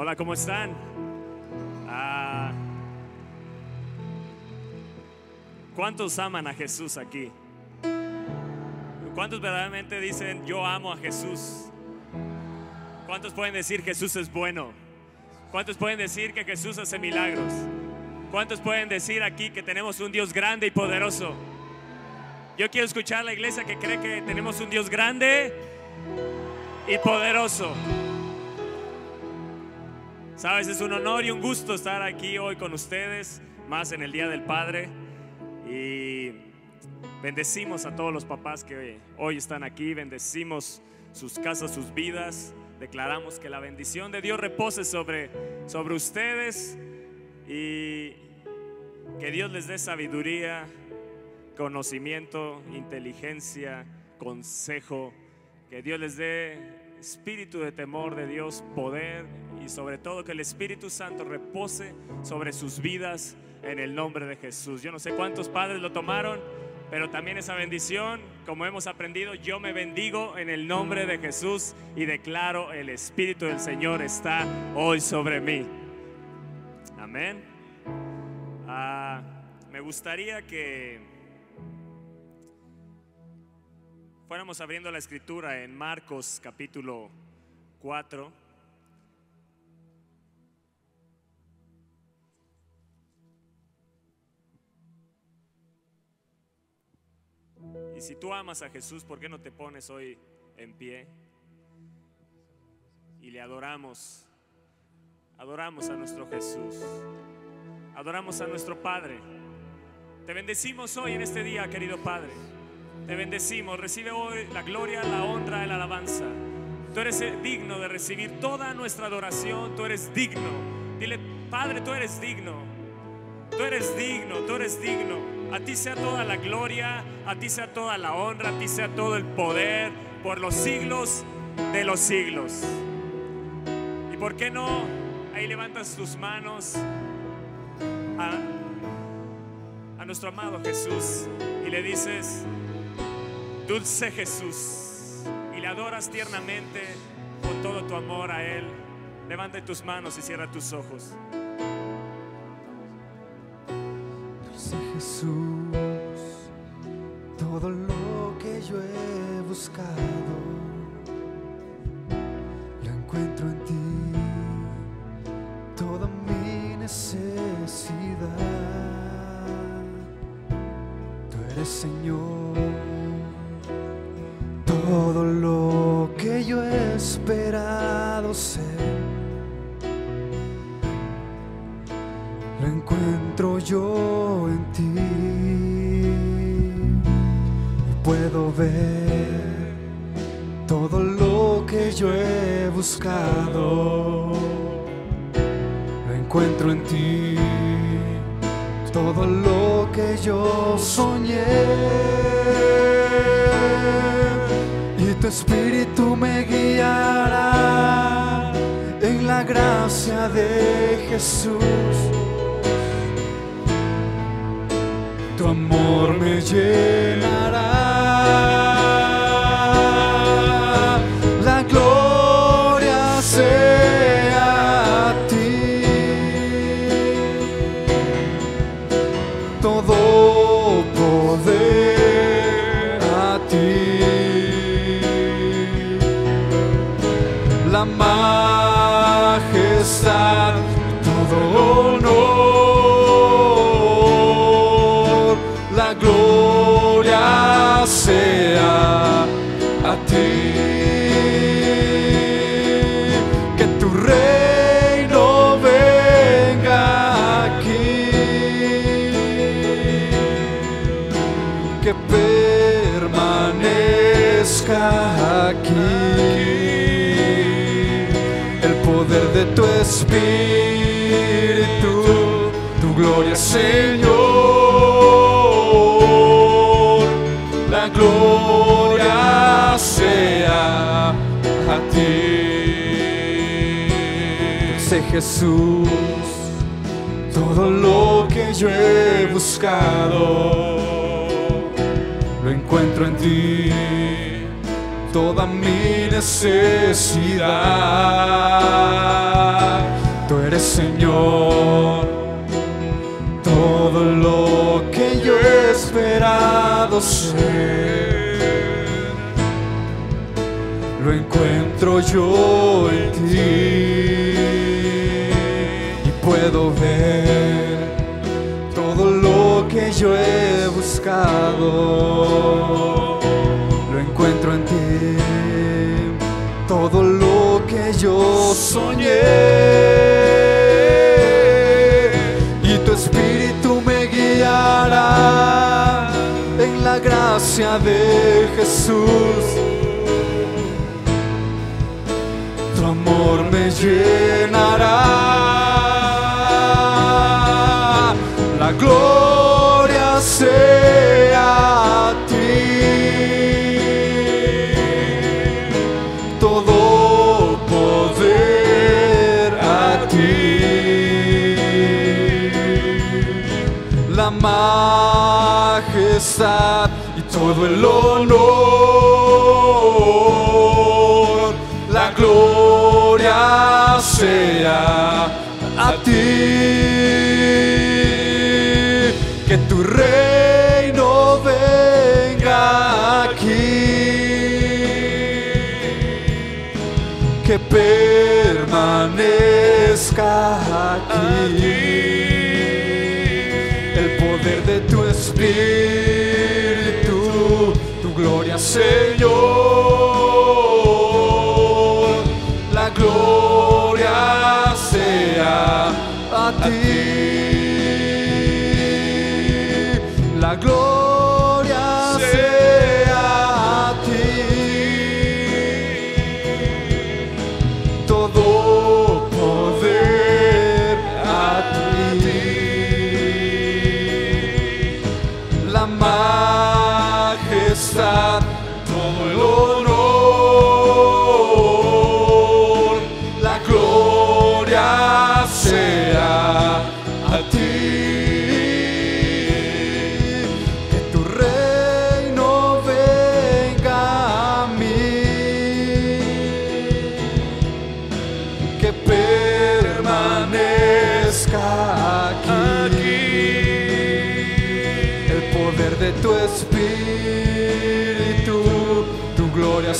Hola, ¿cómo están? Ah, ¿Cuántos aman a Jesús aquí? ¿Cuántos verdaderamente dicen yo amo a Jesús? ¿Cuántos pueden decir Jesús es bueno? ¿Cuántos pueden decir que Jesús hace milagros? ¿Cuántos pueden decir aquí que tenemos un Dios grande y poderoso? Yo quiero escuchar a la iglesia que cree que tenemos un Dios grande y poderoso. Sabes, es un honor y un gusto estar aquí hoy con ustedes, más en el Día del Padre. Y bendecimos a todos los papás que hoy están aquí, bendecimos sus casas, sus vidas. Declaramos que la bendición de Dios repose sobre, sobre ustedes y que Dios les dé sabiduría, conocimiento, inteligencia, consejo. Que Dios les dé espíritu de temor de Dios, poder sobre todo que el Espíritu Santo repose sobre sus vidas en el nombre de Jesús. Yo no sé cuántos padres lo tomaron, pero también esa bendición, como hemos aprendido, yo me bendigo en el nombre de Jesús y declaro el Espíritu del Señor está hoy sobre mí. Amén. Ah, me gustaría que fuéramos abriendo la escritura en Marcos capítulo 4. Y si tú amas a Jesús, ¿por qué no te pones hoy en pie? Y le adoramos. Adoramos a nuestro Jesús. Adoramos a nuestro Padre. Te bendecimos hoy en este día, querido Padre. Te bendecimos. Recibe hoy la gloria, la honra, la alabanza. Tú eres digno de recibir toda nuestra adoración. Tú eres digno. Dile, Padre, tú eres digno. Tú eres digno, tú eres digno. A ti sea toda la gloria, a ti sea toda la honra, a ti sea todo el poder por los siglos de los siglos. ¿Y por qué no? Ahí levantas tus manos a, a nuestro amado Jesús y le dices, dulce Jesús, y le adoras tiernamente con todo tu amor a Él. Levanta tus manos y cierra tus ojos. Dulce Jesús, todo lo que yo he buscado, lo encuentro en ti, toda mi necesidad. Tú eres Señor, todo lo que yo he esperado ser. lo encuentro yo encuentro en ti todo lo que yo soñé y tu espíritu me guiará en la gracia de Jesús tu amor me llenará. Señor la gloria sea a ti. Sé Jesús, todo lo que yo he buscado, lo encuentro en ti. Toda mi necesidad eres Señor. Todo lo que yo he esperado ser, lo encuentro yo en ti y puedo ver todo lo que yo he buscado. Lo encuentro en ti todo lo que yo soñé gracia de Jesús. Tu amor me llenará. La gloria sea a ti. Todo poder a ti. La majestad a ti. Que tu reino venga aquí que permanezca aquí. El poder de tu espíritu, tu gloria, Señor. Sea a ti. La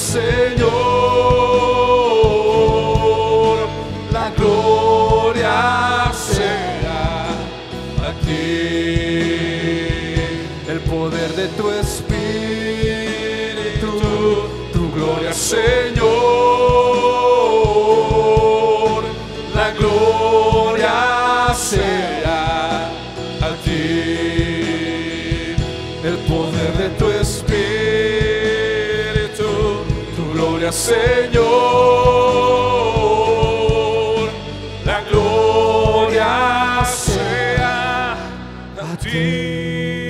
Señor. La gloria sea a ti. El poder de tu espíritu, tu gloria, Señor. Gloria, Señor. La gloria sea a ti.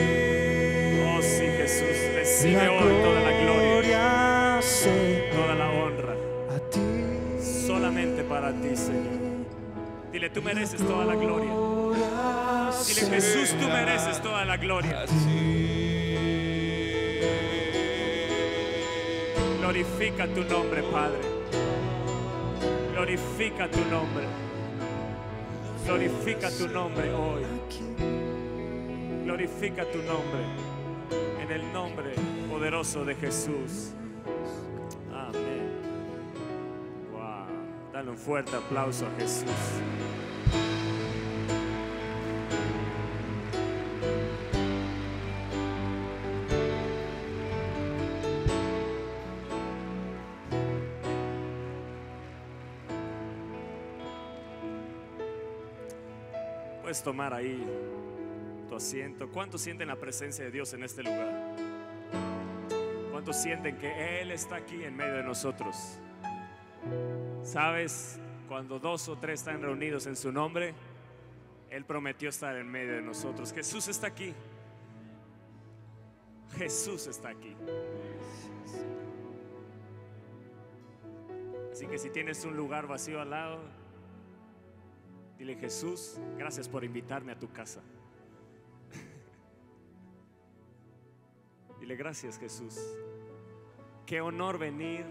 Oh sí, Jesús, recibe hoy toda la gloria, toda la honra, a ti. solamente para ti, Señor. Dile, tú mereces toda la gloria. Dile, Jesús, tú mereces toda la gloria. Glorifica tu nombre, Padre. Glorifica tu nombre. Glorifica tu nombre hoy. Glorifica tu nombre. En el nombre poderoso de Jesús. Amén. Wow. Dale un fuerte aplauso a Jesús. Tomar ahí tu asiento. ¿Cuántos sienten la presencia de Dios en este lugar? ¿Cuántos sienten que Él está aquí en medio de nosotros? ¿Sabes? Cuando dos o tres están reunidos en su nombre, Él prometió estar en medio de nosotros. Jesús está aquí. Jesús está aquí. Así que si tienes un lugar vacío al lado, dile Jesús, gracias por invitarme a tu casa. Dile gracias Jesús. Qué honor venir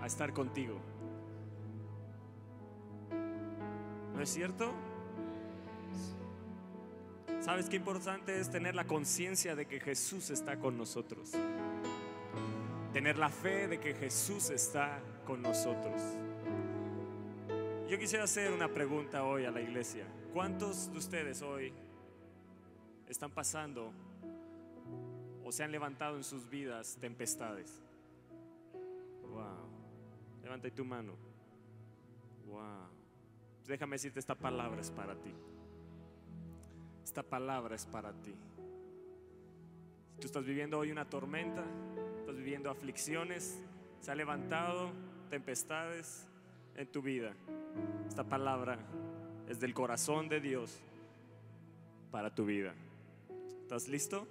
a estar contigo. ¿No es cierto? ¿Sabes qué importante es tener la conciencia de que Jesús está con nosotros? Tener la fe de que Jesús está con nosotros. Yo quisiera hacer una pregunta hoy a la iglesia. ¿Cuántos de ustedes hoy están pasando o se han levantado en sus vidas tempestades? Wow. Levanta tu mano. Wow. Déjame decirte esta palabra es para ti. Esta palabra es para ti. Si tú estás viviendo hoy una tormenta, estás viviendo aflicciones, se ha levantado tempestades en tu vida. Esta palabra es del corazón de Dios para tu vida. ¿Estás listo?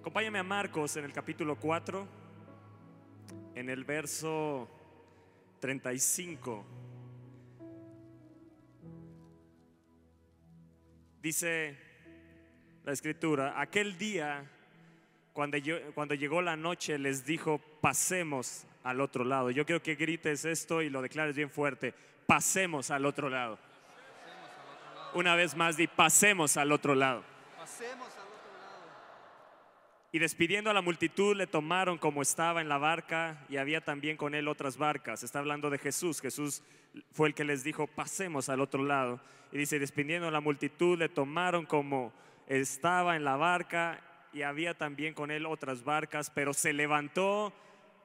Acompáñame a Marcos en el capítulo 4, en el verso 35. Dice la escritura, aquel día, cuando, cuando llegó la noche, les dijo, pasemos al otro lado. Yo quiero que grites esto y lo declares bien fuerte, pasemos al otro lado. Una vez más, di, pasemos al otro lado. Y despidiendo a la multitud, le tomaron como estaba en la barca y había también con él otras barcas. Está hablando de Jesús. Jesús fue el que les dijo, pasemos al otro lado. Y dice, despidiendo a la multitud, le tomaron como estaba en la barca y había también con él otras barcas, pero se levantó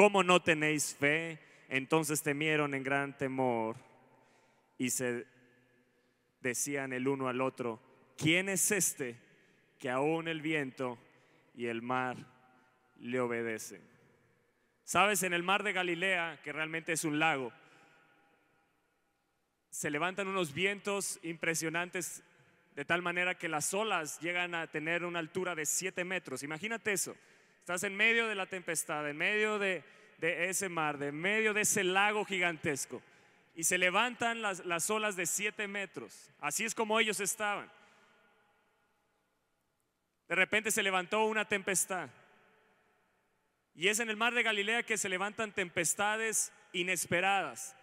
¿Cómo no tenéis fe? Entonces temieron en gran temor y se decían el uno al otro, ¿quién es este? que aún el viento y el mar le obedecen. Sabes, en el mar de Galilea, que realmente es un lago, se levantan unos vientos impresionantes de tal manera que las olas llegan a tener una altura de 7 metros. Imagínate eso. Estás en medio de la tempestad, en medio de, ese mar, de medio de ese lago gigantesco. Y se levantan las, las olas de 7 metros. Así es como ellos estaban. De repente se levantó una tempestad. Y es en el mar de Galilea que se levantan tempestades inesperadas.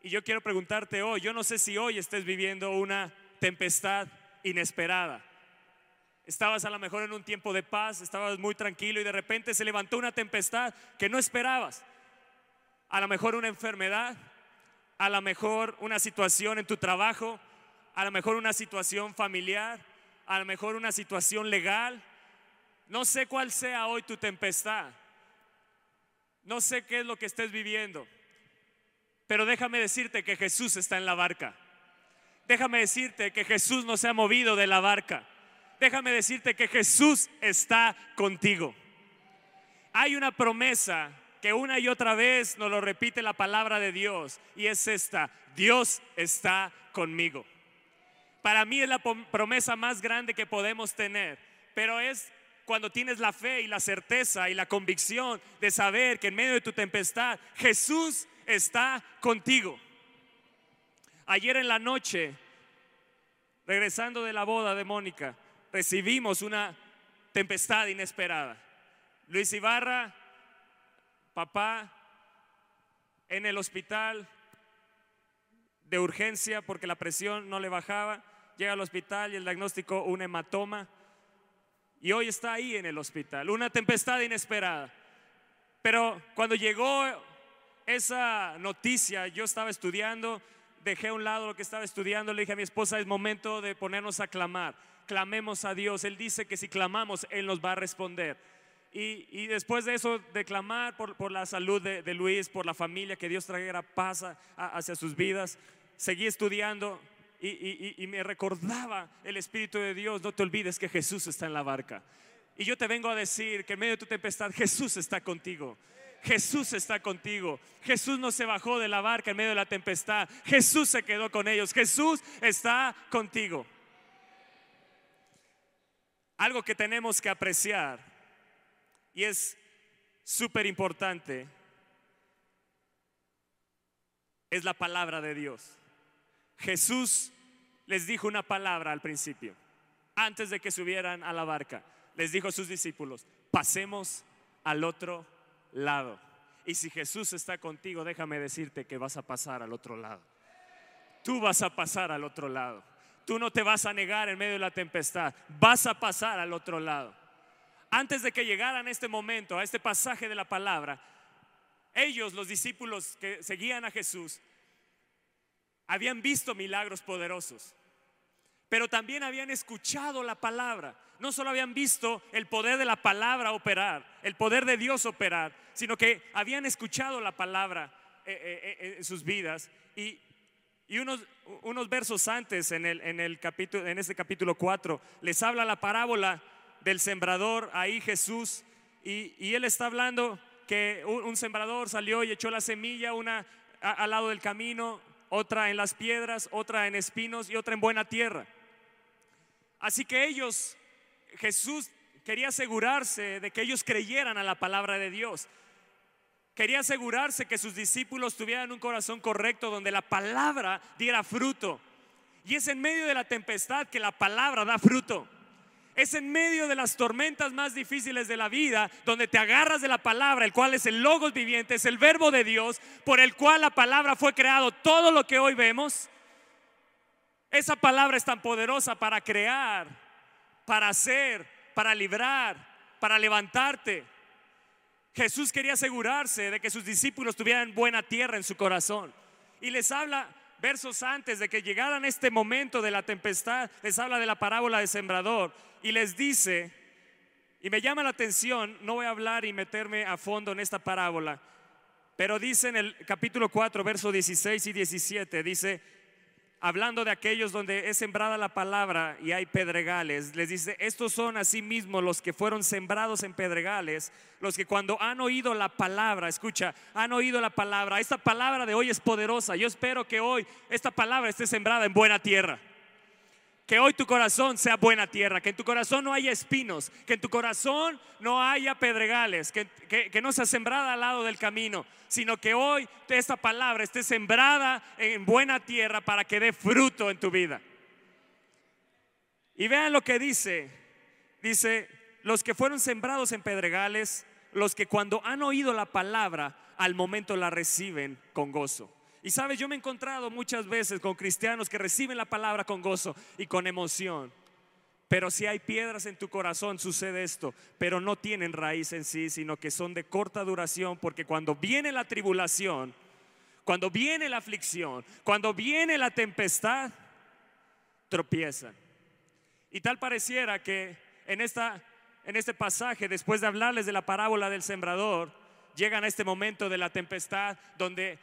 Y yo quiero preguntarte hoy, yo no sé si hoy estés viviendo una tempestad inesperada. Estabas a lo mejor en un tiempo de paz, estabas muy tranquilo y de repente se levantó una tempestad que no esperabas. A lo mejor una enfermedad, a lo mejor una situación en tu trabajo, a lo mejor una situación familiar, a lo mejor una situación legal. No sé cuál sea hoy tu tempestad. No sé qué es lo que estés viviendo. Pero déjame decirte que Jesús está en la barca. Déjame decirte que Jesús no se ha movido de la barca. Déjame decirte que Jesús está contigo. Hay una promesa que una y otra vez nos lo repite la palabra de Dios y es esta, Dios está conmigo. Para mí es la promesa más grande que podemos tener, pero es cuando tienes la fe y la certeza y la convicción de saber que en medio de tu tempestad Jesús está contigo. Ayer en la noche, regresando de la boda de Mónica, recibimos una tempestad inesperada. Luis Ibarra, papá, en el hospital de urgencia porque la presión no le bajaba llega al hospital y el diagnóstico un hematoma. Y hoy está ahí en el hospital, una tempestad inesperada. Pero cuando llegó esa noticia, yo estaba estudiando, dejé a un lado lo que estaba estudiando, le dije a mi esposa, es momento de ponernos a clamar. Clamemos a Dios. Él dice que si clamamos, Él nos va a responder. Y, después de eso, de clamar por, la salud de, Luis, por la familia, que Dios trajera paz hacia sus vidas, seguí estudiando y, me recordaba el Espíritu de Dios, no te olvides que Jesús está en la barca. Y yo te vengo a decir que en medio de tu tempestad Jesús está contigo. Jesús está contigo. Jesús no se bajó de la barca en medio de la tempestad. Jesús se quedó con ellos. Jesús está contigo. Algo que tenemos que apreciar y es súper importante es la palabra de Dios. Jesús les dijo una palabra al principio, antes de que subieran a la barca. Les dijo a sus discípulos, pasemos al otro lado. Y si Jesús está contigo, déjame decirte que vas a pasar al otro lado. Tú vas a pasar al otro lado. Tú no te vas a negar en medio de la tempestad. Vas a pasar al otro lado. Antes de que llegaran a este momento, a este pasaje de la palabra, ellos, los discípulos que seguían a Jesús, habían visto milagros poderosos, pero también habían escuchado la palabra. No solo habían visto el poder de la palabra operar, el poder de Dios operar, sino que habían escuchado la palabra eh, eh, eh, en sus vidas. Y, unos, unos, versos antes, en, el, en, el capítulo, en este capítulo 4, les habla la parábola del sembrador, ahí Jesús, y, él está hablando que un, sembrador salió y echó la semilla, una al lado del camino, otra en las piedras, otra en espinos y otra en buena tierra. Así que ellos, Jesús quería asegurarse de que ellos creyeran a la palabra de Dios. Quería asegurarse que sus discípulos tuvieran un corazón correcto donde la palabra diera fruto. Y es en medio de la tempestad que la palabra da fruto. Es en medio de las tormentas más difíciles de la vida donde te agarras de la palabra, el cual es el logos viviente, es el verbo de Dios, por el cual la palabra fue creado. Todo lo que hoy vemos, esa palabra es tan poderosa para crear, para hacer, para librar, para levantarte. Jesús quería asegurarse de que sus discípulos tuvieran buena tierra en su corazón. Y les habla versos antes de que llegaran este momento de la tempestad, les habla de la parábola del sembrador y les dice, y me llama la atención, no voy a hablar y meterme a fondo en esta parábola, pero dice en el capítulo 4, versos 16 y 17, dice, hablando de aquellos donde es sembrada la palabra y hay pedregales, les dice, estos son asimismo los que fueron sembrados en pedregales, los que cuando han oído la palabra, escucha, han oído la palabra, esta palabra de hoy es poderosa, yo espero que hoy esta palabra esté sembrada en buena tierra. Que hoy tu corazón sea buena tierra, que en tu corazón no haya espinos, que en tu corazón no haya pedregales, que, que, no sea sembrada al lado del camino, sino que hoy esta palabra esté sembrada en buena tierra para que dé fruto en tu vida. Y vean lo que dice. Dice, los que fueron sembrados en pedregales, los que cuando han oído la palabra, al momento la reciben con gozo. Y sabes, yo me he encontrado muchas veces con cristianos que reciben la palabra con gozo y con emoción. Pero si hay piedras en tu corazón, sucede esto, pero no tienen raíz en sí, sino que son de corta duración, porque cuando viene la tribulación, cuando viene la aflicción, cuando viene la tempestad, tropiezan. Y tal pareciera que en, esta, en este pasaje, después de hablarles de la parábola del sembrador, llegan a este momento de la tempestad donde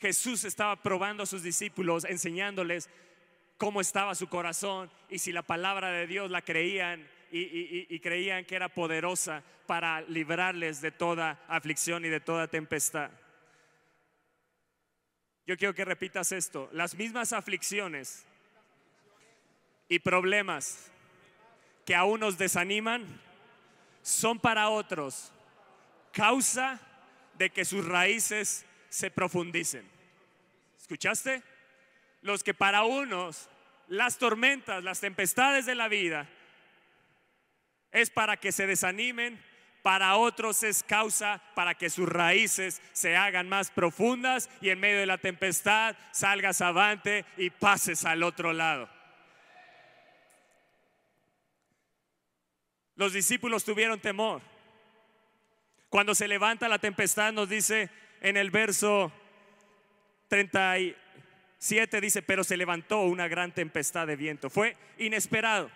Jesús estaba probando a sus discípulos, enseñándoles cómo estaba su corazón y si la palabra de Dios la creían y, creían que era poderosa para librarles de toda aflicción y de toda tempestad. Yo quiero que repitas esto, las mismas aflicciones y problemas que a unos desaniman son para otros causa de que sus raíces se profundicen. ¿Escuchaste? Los que para unos las tormentas, las tempestades de la vida es para que se desanimen, para otros es causa para que sus raíces se hagan más profundas y en medio de la tempestad salgas avante y pases al otro lado. Los discípulos tuvieron temor. Cuando se levanta la tempestad nos dice en el verso 37 dice, pero se levantó una gran tempestad de viento. Fue inesperado.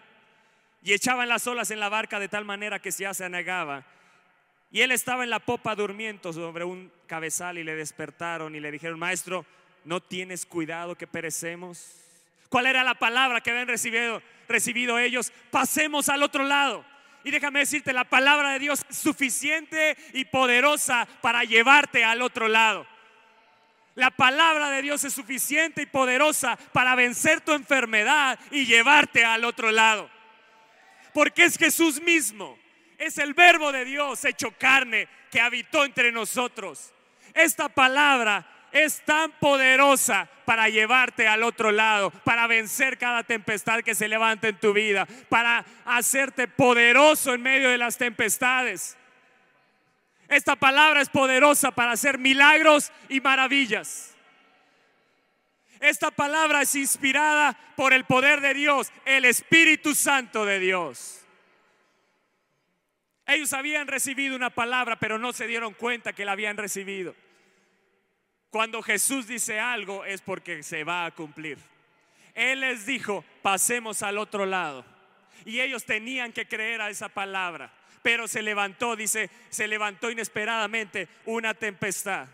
Y echaban las olas en la barca de tal manera que ya se anegaba. Y él estaba en la popa durmiendo sobre un cabezal y le despertaron y le dijeron, maestro, ¿no tienes cuidado que perecemos? ¿Cuál era la palabra que habían recibido, recibido ellos? Pasemos al otro lado. Y déjame decirte, la palabra de Dios es suficiente y poderosa para llevarte al otro lado. La palabra de Dios es suficiente y poderosa para vencer tu enfermedad y llevarte al otro lado. Porque es Jesús mismo, es el verbo de Dios hecho carne que habitó entre nosotros. Esta palabra es tan poderosa para llevarte al otro lado, para vencer cada tempestad que se levanta en tu vida, para hacerte poderoso en medio de las tempestades. Esta palabra es poderosa para hacer milagros y maravillas. Esta palabra es inspirada por el poder de Dios, el Espíritu Santo de Dios. Ellos habían recibido una palabra, pero no se dieron cuenta que la habían recibido. Cuando Jesús dice algo es porque se va a cumplir. Él les dijo, pasemos al otro lado. Y ellos tenían que creer a esa palabra. Pero se levantó, dice, se levantó inesperadamente una tempestad.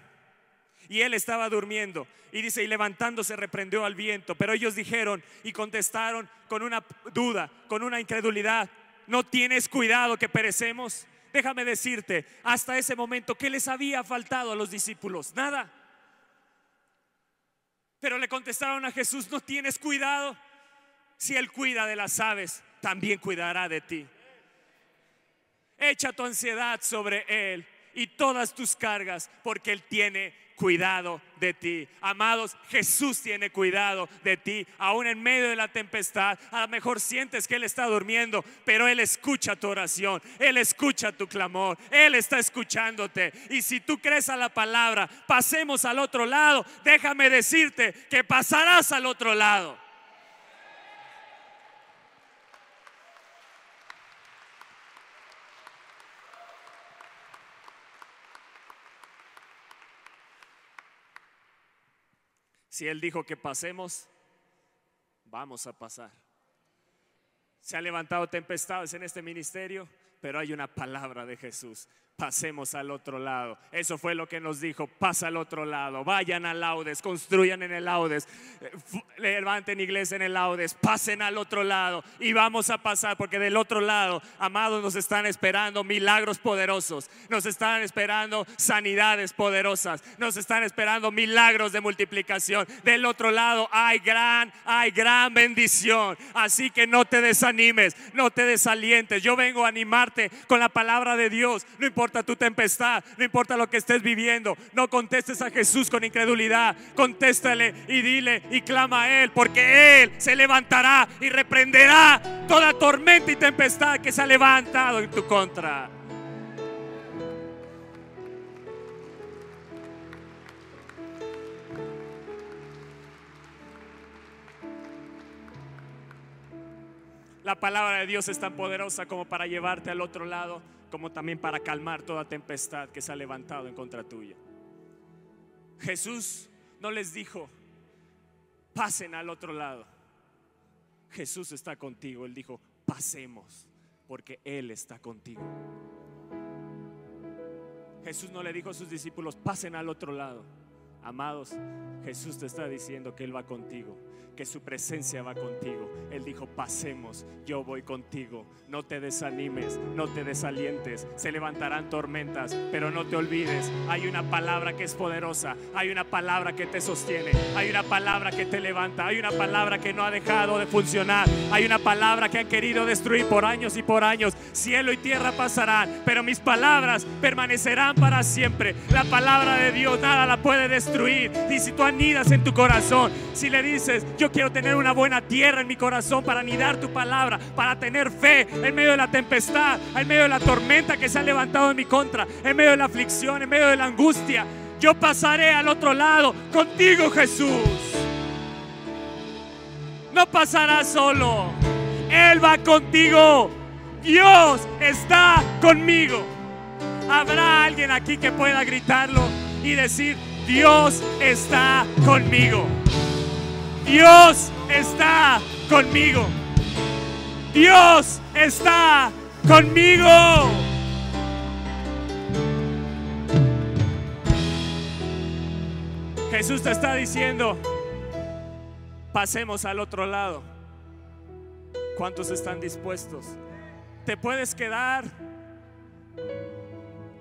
Y él estaba durmiendo. Y dice, y levantándose reprendió al viento. Pero ellos dijeron y contestaron con una duda, con una incredulidad. ¿No tienes cuidado que perecemos? Déjame decirte, hasta ese momento, ¿qué les había faltado a los discípulos? Nada. Pero le contestaron a Jesús, no tienes cuidado. Si Él cuida de las aves, también cuidará de ti. Echa tu ansiedad sobre Él y todas tus cargas, porque Él tiene cuidado de ti. Amados, Jesús tiene cuidado de ti, aún en medio de la tempestad. A lo mejor sientes que Él está durmiendo, pero Él escucha tu oración, Él escucha tu clamor, Él está escuchándote. Y si tú crees a la palabra, pasemos al otro lado, déjame decirte que pasarás al otro lado. Si Él dijo que pasemos, vamos a pasar. Se han levantado tempestades en este ministerio, pero hay una palabra de Jesús pasemos al otro lado. Eso fue lo que nos dijo, pasa al otro lado, vayan al Laudes, construyan en el Laudes, eh, levanten iglesia en el Laudes, pasen al otro lado y vamos a pasar, porque del otro lado, amados, nos están esperando milagros poderosos, nos están esperando sanidades poderosas, nos están esperando milagros de multiplicación. Del otro lado hay gran, hay gran bendición. Así que no te desanimes, no te desalientes. Yo vengo a animarte con la palabra de Dios. No importa importa tu tempestad, no importa lo que estés viviendo, no contestes a Jesús con incredulidad, contéstale y dile y clama a Él, porque Él se levantará y reprenderá toda tormenta y tempestad que se ha levantado en tu contra. La palabra de Dios es tan poderosa como para llevarte al otro lado como también para calmar toda tempestad que se ha levantado en contra tuya. Jesús no les dijo, pasen al otro lado. Jesús está contigo. Él dijo, pasemos, porque Él está contigo. Jesús no le dijo a sus discípulos, pasen al otro lado. Amados, Jesús te está diciendo que Él va contigo que su presencia va contigo. Él dijo, pasemos, yo voy contigo. No te desanimes, no te desalientes. Se levantarán tormentas, pero no te olvides. Hay una palabra que es poderosa. Hay una palabra que te sostiene. Hay una palabra que te levanta. Hay una palabra que no ha dejado de funcionar. Hay una palabra que han querido destruir por años y por años. Cielo y tierra pasarán, pero mis palabras permanecerán para siempre. La palabra de Dios nada la puede destruir. Y si tú anidas en tu corazón, si le dices, yo quiero tener una buena tierra en mi corazón para anidar tu palabra, para tener fe en medio de la tempestad, en medio de la tormenta que se ha levantado en mi contra, en medio de la aflicción, en medio de la angustia. Yo pasaré al otro lado contigo, Jesús. No pasarás solo. Él va contigo. Dios está conmigo. Habrá alguien aquí que pueda gritarlo y decir, Dios está conmigo. Dios está conmigo. Dios está conmigo. Jesús te está diciendo, pasemos al otro lado. ¿Cuántos están dispuestos? te puedes quedar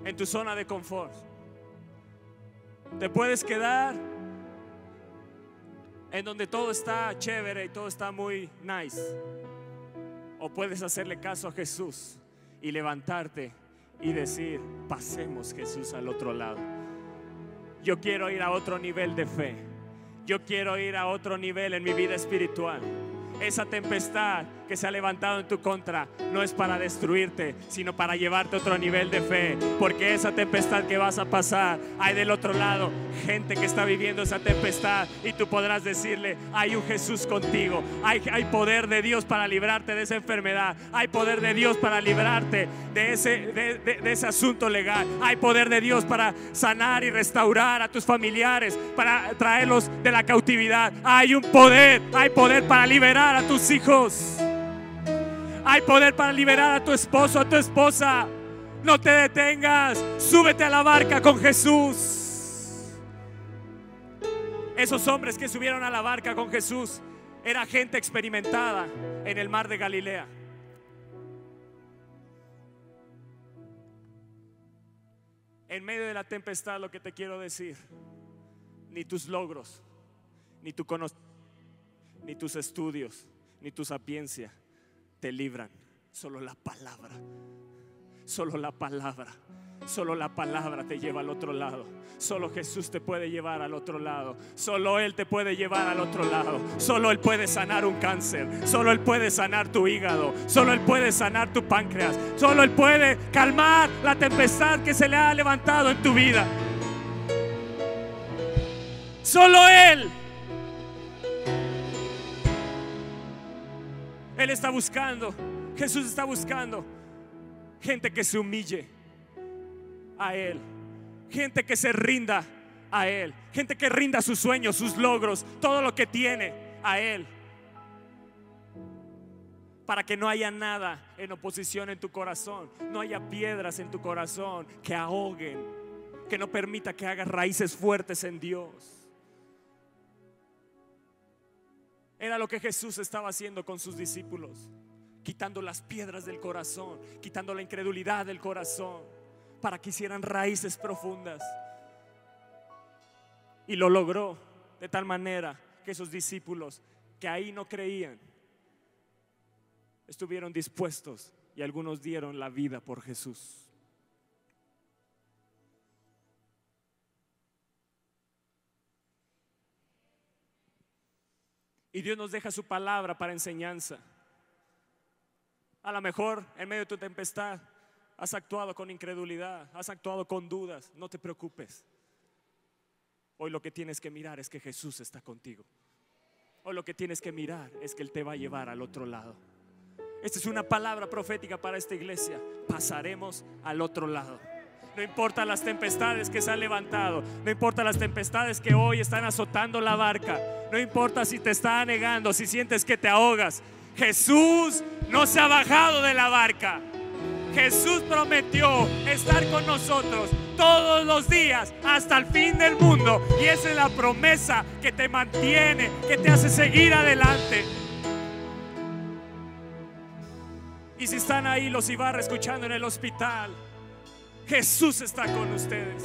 en tu zona de confort. Te puedes quedar en donde todo está chévere y todo está muy nice. O puedes hacerle caso a Jesús y levantarte y decir, pasemos Jesús al otro lado. Yo quiero ir a otro nivel de fe. Yo quiero ir a otro nivel en mi vida espiritual. Esa tempestad que se ha levantado en tu contra no es para destruirte, sino para llevarte a otro nivel de fe. Porque esa tempestad que vas a pasar, hay del otro lado gente que está viviendo esa tempestad y tú podrás decirle, hay un Jesús contigo, hay, hay poder de Dios para librarte de esa enfermedad, hay poder de Dios para librarte de ese, de, de ese asunto legal, hay poder de Dios para sanar y restaurar a tus familiares, para traerlos de la cautividad. Hay un poder, hay poder para liberar a tus hijos. Hay poder para liberar a tu esposo, a tu esposa. No te detengas. Súbete a la barca con Jesús. Esos hombres que subieron a la barca con Jesús era gente experimentada en el mar de Galilea. En medio de la tempestad lo que te quiero decir, ni tus logros, ni tu conocimiento, ni tus estudios, ni tu sapiencia te libran. Solo la palabra. Solo la palabra. Solo la palabra te lleva al otro lado. Solo Jesús te puede llevar al otro lado. Solo Él te puede llevar al otro lado. Solo Él puede sanar un cáncer. Solo Él puede sanar tu hígado. Solo Él puede sanar tu páncreas. Solo Él puede calmar la tempestad que se le ha levantado en tu vida. Solo Él. Él está buscando, Jesús está buscando gente que se humille a Él, gente que se rinda a Él, gente que rinda sus sueños, sus logros, todo lo que tiene a Él. Para que no haya nada en oposición en tu corazón, no haya piedras en tu corazón que ahoguen, que no permita que hagas raíces fuertes en Dios. Era lo que Jesús estaba haciendo con sus discípulos, quitando las piedras del corazón, quitando la incredulidad del corazón, para que hicieran raíces profundas. Y lo logró de tal manera que esos discípulos que ahí no creían, estuvieron dispuestos y algunos dieron la vida por Jesús. Y Dios nos deja su palabra para enseñanza. A lo mejor en medio de tu tempestad has actuado con incredulidad, has actuado con dudas. No te preocupes. Hoy lo que tienes que mirar es que Jesús está contigo. Hoy lo que tienes que mirar es que Él te va a llevar al otro lado. Esta es una palabra profética para esta iglesia. Pasaremos al otro lado. No importa las tempestades que se han levantado. No importa las tempestades que hoy están azotando la barca. No importa si te está negando, si sientes que te ahogas. Jesús no se ha bajado de la barca. Jesús prometió estar con nosotros todos los días hasta el fin del mundo. Y esa es la promesa que te mantiene, que te hace seguir adelante. Y si están ahí los Ibarra escuchando en el hospital, Jesús está con ustedes.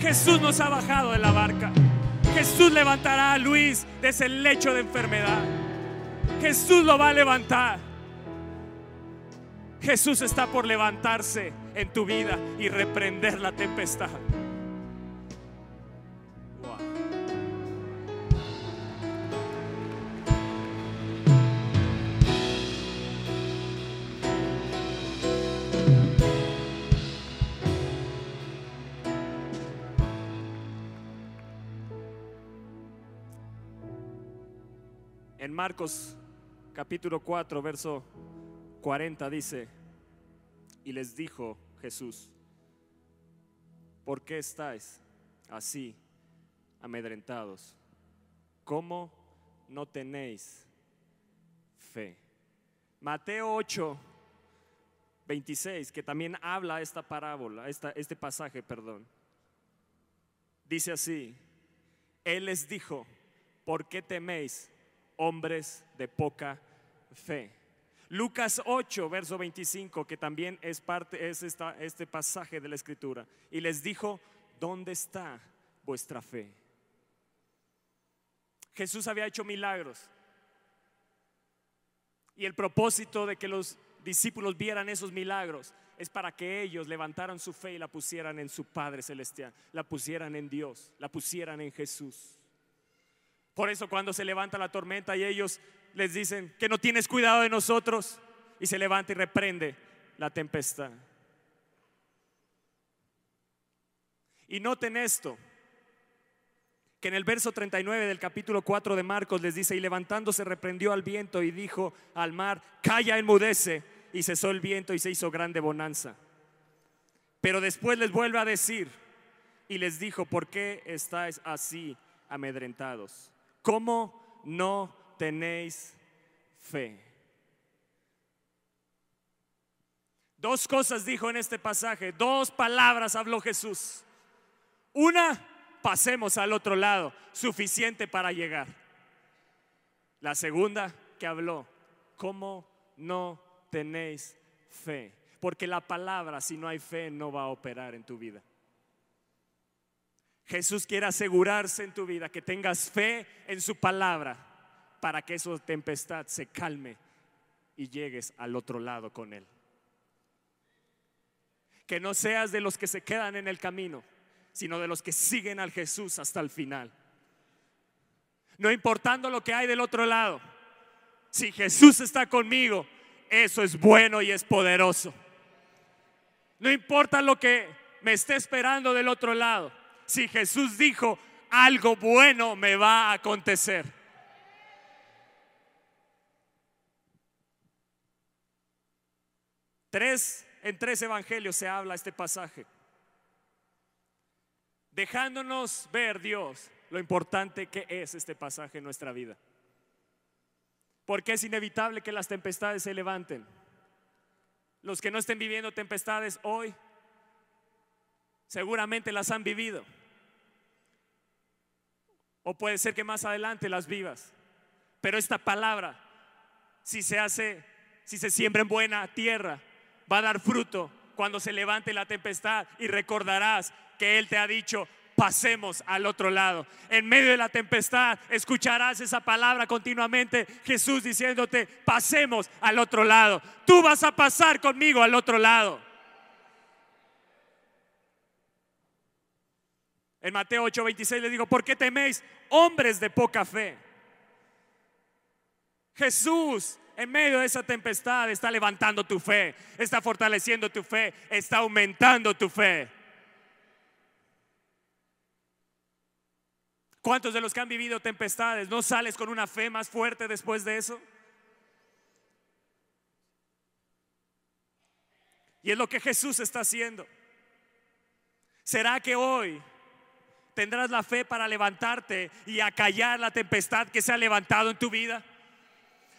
Jesús nos ha bajado de la barca. Jesús levantará a Luis de ese lecho de enfermedad. Jesús lo va a levantar. Jesús está por levantarse en tu vida y reprender la tempestad. En Marcos capítulo 4, verso 40 dice, y les dijo Jesús, ¿por qué estáis así amedrentados? ¿Cómo no tenéis fe? Mateo 8, 26, que también habla esta parábola, esta, este pasaje, perdón. Dice así, Él les dijo, ¿por qué teméis? Hombres de poca fe. Lucas 8, verso 25, que también es parte, es esta, este pasaje de la escritura. Y les dijo, ¿dónde está vuestra fe? Jesús había hecho milagros. Y el propósito de que los discípulos vieran esos milagros es para que ellos levantaran su fe y la pusieran en su Padre Celestial, la pusieran en Dios, la pusieran en Jesús. Por eso cuando se levanta la tormenta y ellos les dicen que no tienes cuidado de nosotros y se levanta y reprende la tempestad. Y noten esto, que en el verso 39 del capítulo 4 de Marcos les dice, y levantándose reprendió al viento y dijo al mar, calla, enmudece, y cesó el viento y se hizo grande bonanza. Pero después les vuelve a decir, y les dijo, ¿por qué estáis así amedrentados? ¿Cómo no tenéis fe? Dos cosas dijo en este pasaje, dos palabras habló Jesús. Una, pasemos al otro lado, suficiente para llegar. La segunda que habló, ¿cómo no tenéis fe? Porque la palabra, si no hay fe, no va a operar en tu vida. Jesús quiere asegurarse en tu vida que tengas fe en su palabra para que esa tempestad se calme y llegues al otro lado con Él. Que no seas de los que se quedan en el camino sino de los que siguen al Jesús hasta el final. No importando lo que hay del otro lado, si Jesús está conmigo, eso es bueno y es poderoso. No importa lo que me esté esperando del otro lado, si Jesús dijo, algo bueno me va a acontecer. Tres, en tres evangelios se habla este pasaje dejándonos ver Dios lo importante que es este pasaje en nuestra vida. Porque es inevitable que las tempestades se levanten. Los que no estén viviendo tempestades hoy, seguramente las han vivido. O puede ser que más adelante las vivas. Pero esta palabra, si se hace, si se siembra en buena tierra, va a dar fruto cuando se levante la tempestad y recordarás que Él te ha dicho, pasemos al otro lado. En medio de la tempestad escucharás esa palabra continuamente, Jesús diciéndote, pasemos al otro lado. Tú vas a pasar conmigo al otro lado. En Mateo 8:26 le digo, ¿por qué teméis hombres de poca fe? Jesús en medio de esa tempestad está levantando tu fe, está fortaleciendo tu fe, está aumentando tu fe. ¿Cuántos de los que han vivido tempestades no sales con una fe más fuerte después de eso? Y es lo que Jesús está haciendo. ¿Será que hoy tendrás la fe para levantarte y acallar la tempestad que se ha levantado en tu vida?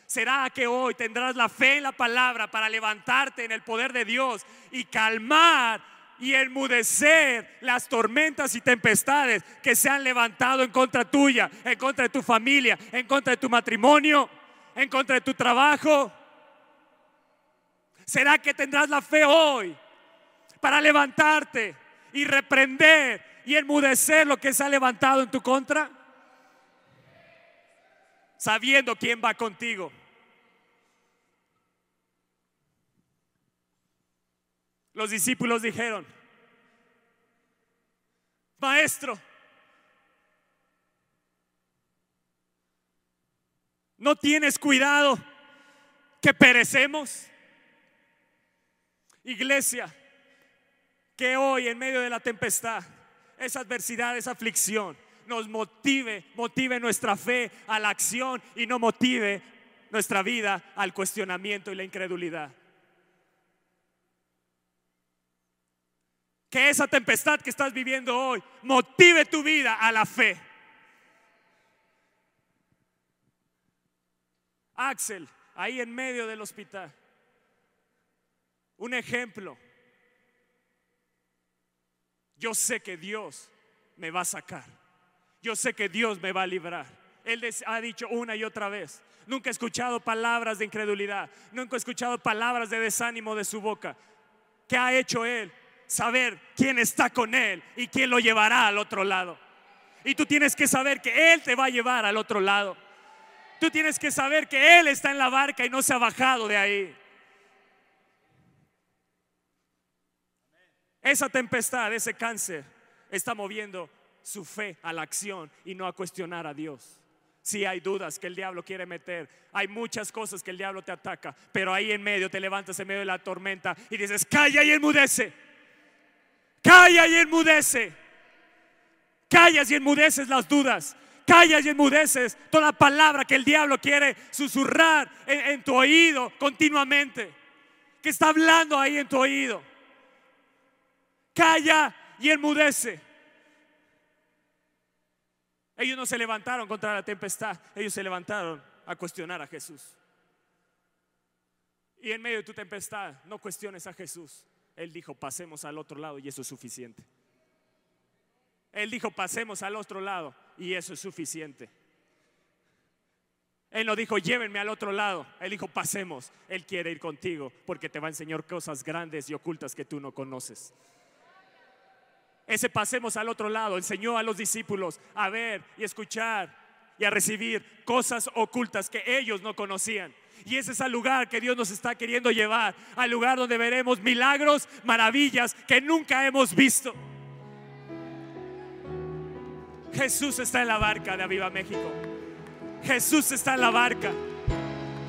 ¿Será que hoy tendrás la fe en la palabra para levantarte en el poder de Dios y calmar y enmudecer las tormentas y tempestades que se han levantado en contra tuya, en contra de tu familia, en contra de tu matrimonio, en contra de tu trabajo. ¿Será que tendrás la fe hoy para levantarte y reprender y enmudecer lo que se ha levantado en tu contra? Sabiendo quién va contigo. Los discípulos dijeron, maestro, ¿no tienes cuidado que perecemos? Iglesia, que hoy en medio de la tempestad, esa adversidad, esa aflicción, nos motive, motive nuestra fe a la acción y no motive nuestra vida al cuestionamiento y la incredulidad. que esa tempestad que estás viviendo hoy motive tu vida a la fe. Axel, ahí en medio del hospital, un ejemplo. Yo sé que Dios me va a sacar. Yo sé que Dios me va a librar. Él ha dicho una y otra vez. Nunca he escuchado palabras de incredulidad. Nunca he escuchado palabras de desánimo de su boca. ¿Qué ha hecho Él? Saber quién está con Él y quién lo llevará al otro lado. Y tú tienes que saber que Él te va a llevar al otro lado. Tú tienes que saber que Él está en la barca y no se ha bajado de ahí. Esa tempestad, ese cáncer, está moviendo su fe a la acción y no a cuestionar a Dios. Si hay dudas que el diablo quiere meter, hay muchas cosas que el diablo te ataca, pero ahí en medio te levantas en medio de la tormenta y dices, calla y enmudece. Calla y enmudece. Callas y enmudeces las dudas. Callas y enmudeces toda palabra que el diablo quiere susurrar en, en tu oído continuamente. Que está hablando ahí en tu oído. Calla y enmudece. Ellos no se levantaron contra la tempestad, ellos se levantaron a cuestionar a Jesús. Y en medio de tu tempestad, no cuestiones a Jesús. Él dijo, pasemos al otro lado y eso es suficiente. Él dijo, pasemos al otro lado y eso es suficiente. Él no dijo, llévenme al otro lado. Él dijo, pasemos. Él quiere ir contigo porque te va a enseñar cosas grandes y ocultas que tú no conoces. Ese pasemos al otro lado enseñó a los discípulos a ver y escuchar y a recibir cosas ocultas que ellos no conocían. Y ese es el lugar que Dios nos está queriendo llevar, al lugar donde veremos milagros, maravillas que nunca hemos visto. Jesús está en la barca de Aviva México. Jesús está en la barca.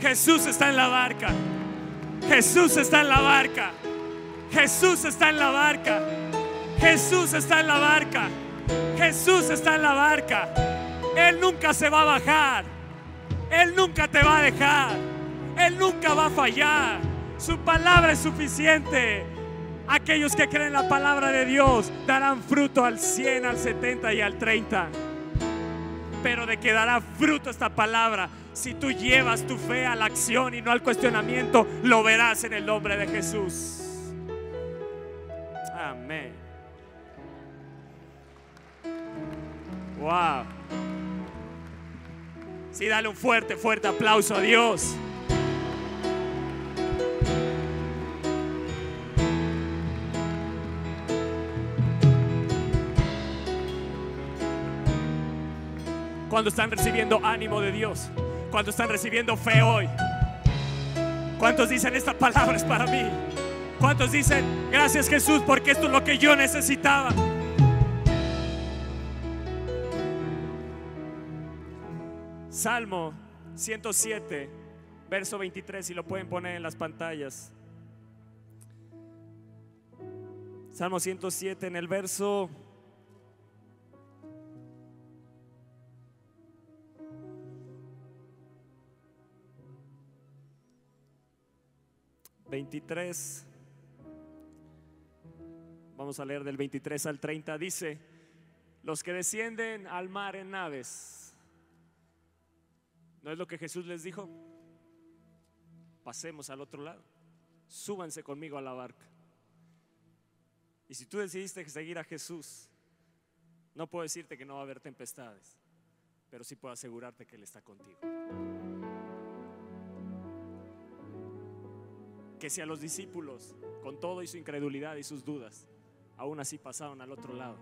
Jesús está en la barca. Jesús está en la barca. Jesús está en la barca. Jesús está en la barca. Jesús está en la barca. Él nunca se va a bajar. Él nunca te va a dejar. Él nunca va a fallar. Su palabra es suficiente. Aquellos que creen la palabra de Dios darán fruto al 100, al 70 y al 30. Pero de que dará fruto esta palabra, si tú llevas tu fe a la acción y no al cuestionamiento, lo verás en el nombre de Jesús. Amén. Wow. Sí, dale un fuerte, fuerte aplauso a Dios. Cuando están recibiendo ánimo de Dios, cuando están recibiendo fe hoy. ¿Cuántos dicen esta palabra es para mí? ¿Cuántos dicen gracias Jesús porque esto es lo que yo necesitaba? Salmo 107, verso 23, si lo pueden poner en las pantallas. Salmo 107 en el verso Veintitrés. Vamos a leer del 23 al 30. Dice, los que descienden al mar en naves. ¿No es lo que Jesús les dijo? Pasemos al otro lado. Súbanse conmigo a la barca. Y si tú decidiste seguir a Jesús, no puedo decirte que no va a haber tempestades, pero sí puedo asegurarte que Él está contigo. Que si a los discípulos, con todo y su incredulidad y sus dudas, aún así pasaron al otro lado,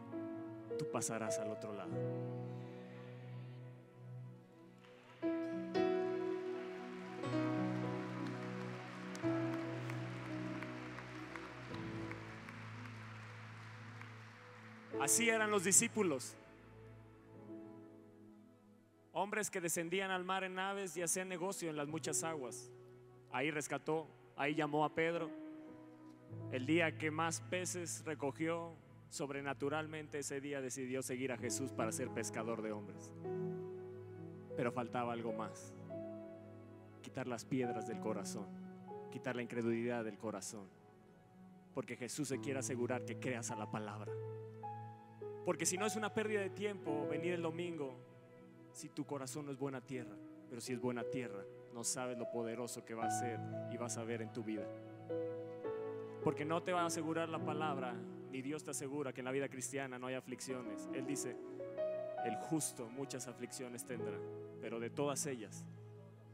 tú pasarás al otro lado. Así eran los discípulos. Hombres que descendían al mar en naves y hacían negocio en las muchas aguas. Ahí rescató, ahí llamó a Pedro. El día que más peces recogió, sobrenaturalmente ese día decidió seguir a Jesús para ser pescador de hombres. Pero faltaba algo más. Quitar las piedras del corazón, quitar la incredulidad del corazón. Porque Jesús se quiere asegurar que creas a la palabra. Porque si no es una pérdida de tiempo venir el domingo si tu corazón no es buena tierra. Pero si es buena tierra, no sabes lo poderoso que va a ser y vas a ver en tu vida. Porque no te va a asegurar la palabra, ni Dios te asegura que en la vida cristiana no hay aflicciones. Él dice, El justo muchas aflicciones tendrá, pero de todas ellas,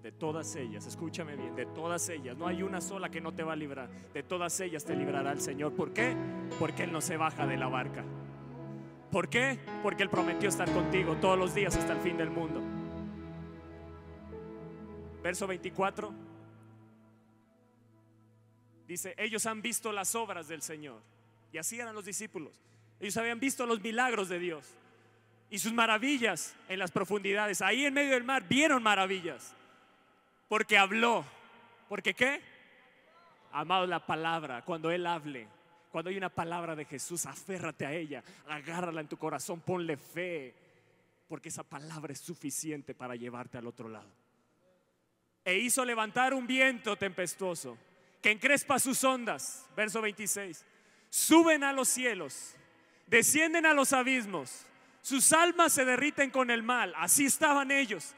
de todas ellas, escúchame bien, de todas ellas, no hay una sola que no te va a librar, de todas ellas te librará el Señor. ¿Por qué? Porque Él no se baja de la barca. ¿Por qué? Porque Él prometió estar contigo todos los días hasta el fin del mundo. Verso 24. Dice, ellos han visto las obras del Señor. Y así eran los discípulos. Ellos habían visto los milagros de Dios y sus maravillas en las profundidades. Ahí en medio del mar vieron maravillas. Porque habló. ¿Porque qué? Amado la palabra. Cuando Él hable, cuando hay una palabra de Jesús, aférrate a ella, agárrala en tu corazón, ponle fe. Porque esa palabra es suficiente para llevarte al otro lado. E hizo levantar un viento tempestuoso que encrespa sus ondas. Verso 26. Suben a los cielos, descienden a los abismos, sus almas se derriten con el mal. Así estaban ellos.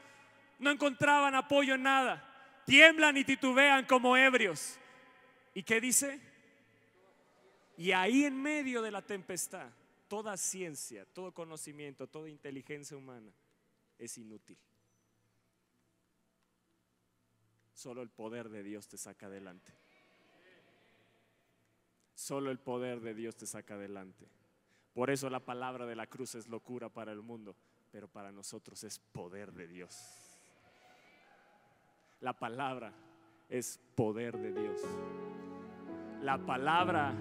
No encontraban apoyo en nada. Tiemblan y titubean como ebrios. ¿Y qué dice? Y ahí en medio de la tempestad, toda ciencia, todo conocimiento, toda inteligencia humana es inútil. Solo el poder de Dios te saca adelante. Solo el poder de Dios te saca adelante. Por eso la palabra de la cruz es locura para el mundo, pero para nosotros es poder de Dios. La palabra es poder de Dios. La palabra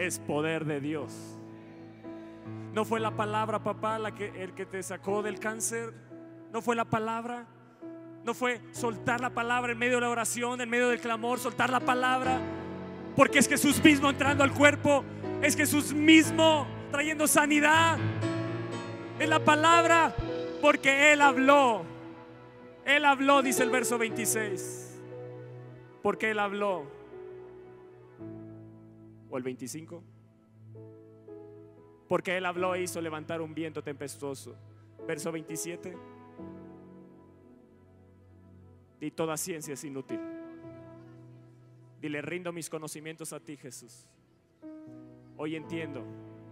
es poder de Dios. No fue la palabra, papá, la que, el que te sacó del cáncer. No fue la palabra. No fue soltar la palabra en medio de la oración, en medio del clamor, soltar la palabra. Porque es Jesús mismo entrando al cuerpo. Es Jesús mismo trayendo sanidad. Es la palabra porque Él habló. Él habló, dice el verso 26. Porque Él habló. O el 25. Porque Él habló e hizo levantar un viento tempestuoso. Verso 27. Y toda ciencia es inútil. Dile, rindo mis conocimientos a ti, Jesús. Hoy entiendo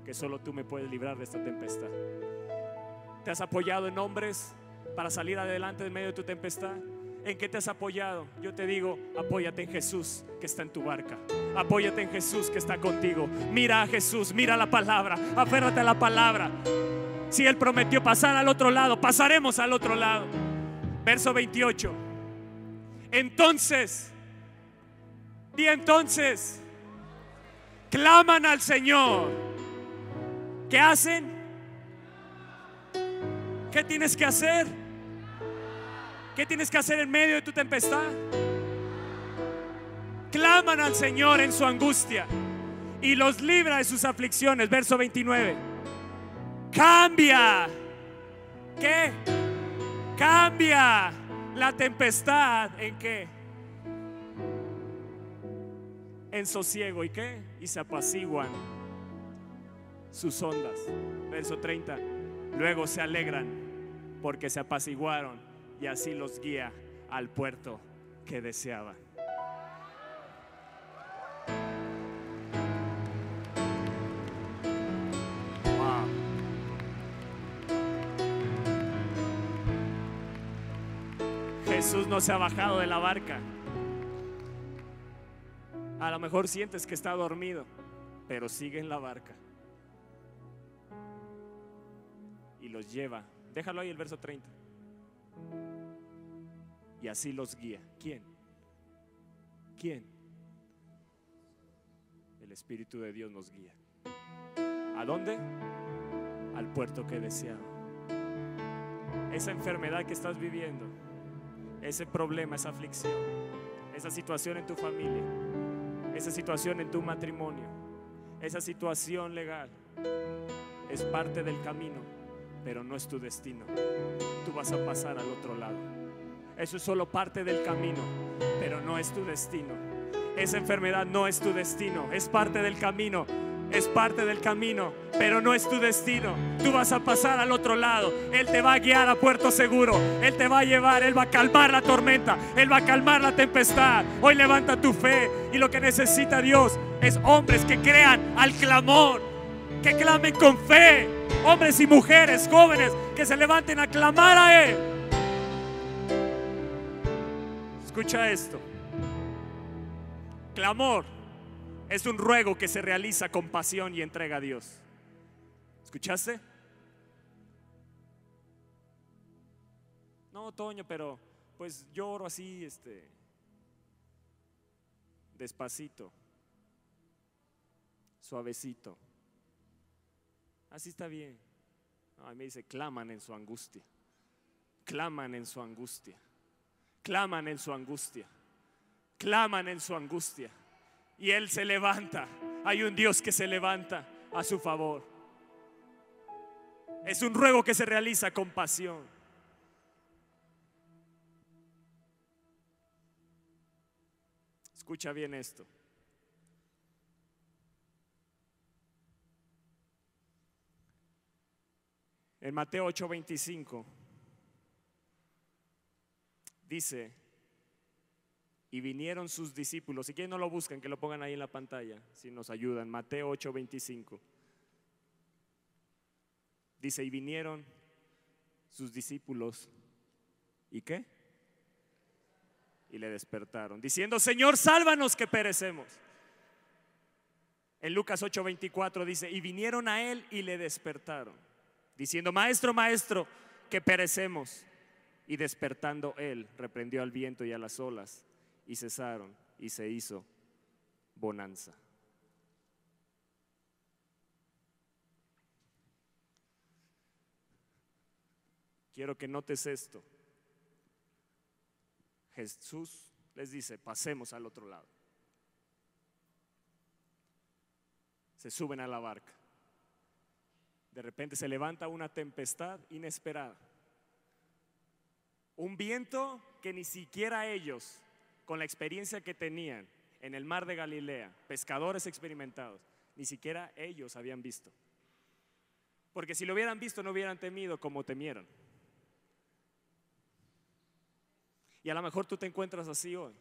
que solo tú me puedes librar de esta tempestad. ¿Te has apoyado en hombres para salir adelante en medio de tu tempestad? ¿En qué te has apoyado? Yo te digo, apóyate en Jesús que está en tu barca. Apóyate en Jesús que está contigo. Mira a Jesús, mira la palabra, aférrate a la palabra. Si Él prometió pasar al otro lado, pasaremos al otro lado. Verso 28. Entonces, y entonces, claman al Señor. ¿Qué hacen? ¿Qué tienes que hacer? ¿Qué tienes que hacer en medio de tu tempestad? Claman al Señor en su angustia y los libra de sus aflicciones. Verso 29. Cambia. ¿Qué? Cambia la tempestad en qué? En sosiego. ¿Y qué? Y se apaciguan sus ondas. Verso 30. Luego se alegran porque se apaciguaron y así los guía al puerto que deseaban. Wow. Jesús no se ha bajado de la barca. A lo mejor sientes que está dormido, pero sigue en la barca. Y los lleva. Déjalo ahí el verso 30. Y así los guía. ¿Quién? ¿Quién? El Espíritu de Dios nos guía. ¿A dónde? Al puerto que deseaba. Esa enfermedad que estás viviendo, ese problema, esa aflicción, esa situación en tu familia, esa situación en tu matrimonio, esa situación legal, es parte del camino, pero no es tu destino. Tú vas a pasar al otro lado. Eso es solo parte del camino, pero no es tu destino. Esa enfermedad no es tu destino, es parte del camino, es parte del camino, pero no es tu destino. Tú vas a pasar al otro lado. Él te va a guiar a puerto seguro. Él te va a llevar, Él va a calmar la tormenta, Él va a calmar la tempestad. Hoy levanta tu fe y lo que necesita Dios es hombres que crean al clamor, que clamen con fe, Hombres y mujeres, jóvenes, que se levanten a clamar a Él. Escucha esto. Clamor es un ruego que se realiza con pasión y entrega a Dios. ¿Escuchaste? No, Toño, pero pues lloro así, este, despacito, suavecito. Así está bien. No, me dice, claman en su angustia. Claman en su angustia. Claman en su angustia. Claman en su angustia. Y Él se levanta. Hay un Dios que se levanta a su favor. Es un ruego que se realiza con pasión. Escucha bien esto. En Mateo 8:25 dice, y vinieron sus discípulos, si quieren no lo buscan, que lo pongan ahí en la pantalla, si nos ayudan, Mateo 8:25. Dice, y vinieron sus discípulos, ¿y qué? y le despertaron, diciendo, Señor, sálvanos que perecemos. En Lucas 8:24 dice, y vinieron a él y le despertaron, diciendo, Maestro, Maestro, que perecemos. Y despertando él, reprendió al viento y a las olas, y cesaron, y se hizo bonanza. Quiero que notes esto. Jesús les dice, pasemos al otro lado. Se suben a la barca. De repente se levanta una tempestad inesperada. Un viento que ni siquiera ellos, con la experiencia que tenían en el mar de Galilea, pescadores experimentados, ni siquiera ellos habían visto. Porque si lo hubieran visto no hubieran temido como temieron. Y a lo mejor tú te encuentras así hoy.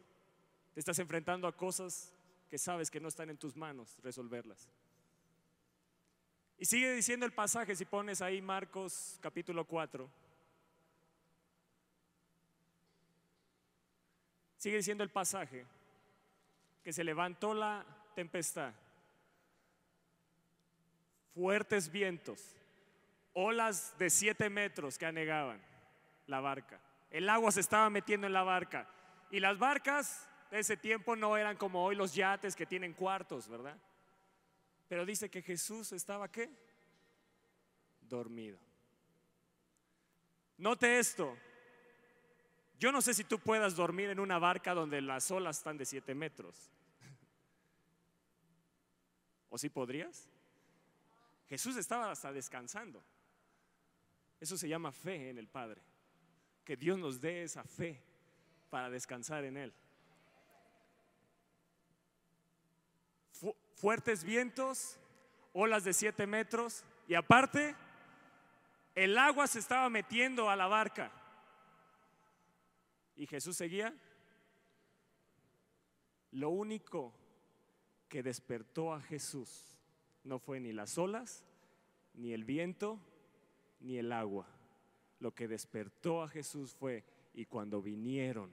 Te estás enfrentando a cosas que sabes que no están en tus manos resolverlas. Y sigue diciendo el pasaje, si pones ahí Marcos capítulo 4. Sigue diciendo el pasaje que se levantó la tempestad, fuertes vientos, olas de siete metros que anegaban la barca. El agua se estaba metiendo en la barca. Y las barcas de ese tiempo no eran como hoy los yates que tienen cuartos, ¿verdad? Pero dice que Jesús estaba qué? Dormido. Note esto. Yo no sé si tú puedas dormir en una barca donde las olas están de 7 metros. ¿O si podrías? Jesús estaba hasta descansando. Eso se llama fe en el Padre que Dios nos dé esa fe para descansar en Él. fuertes vientos, olas de siete metros y aparte el agua se estaba metiendo a la barca. Y Jesús seguía. Lo único que despertó a Jesús no fue ni las olas, ni el viento, ni el agua lo que despertó a Jesús fue, y cuando vinieron,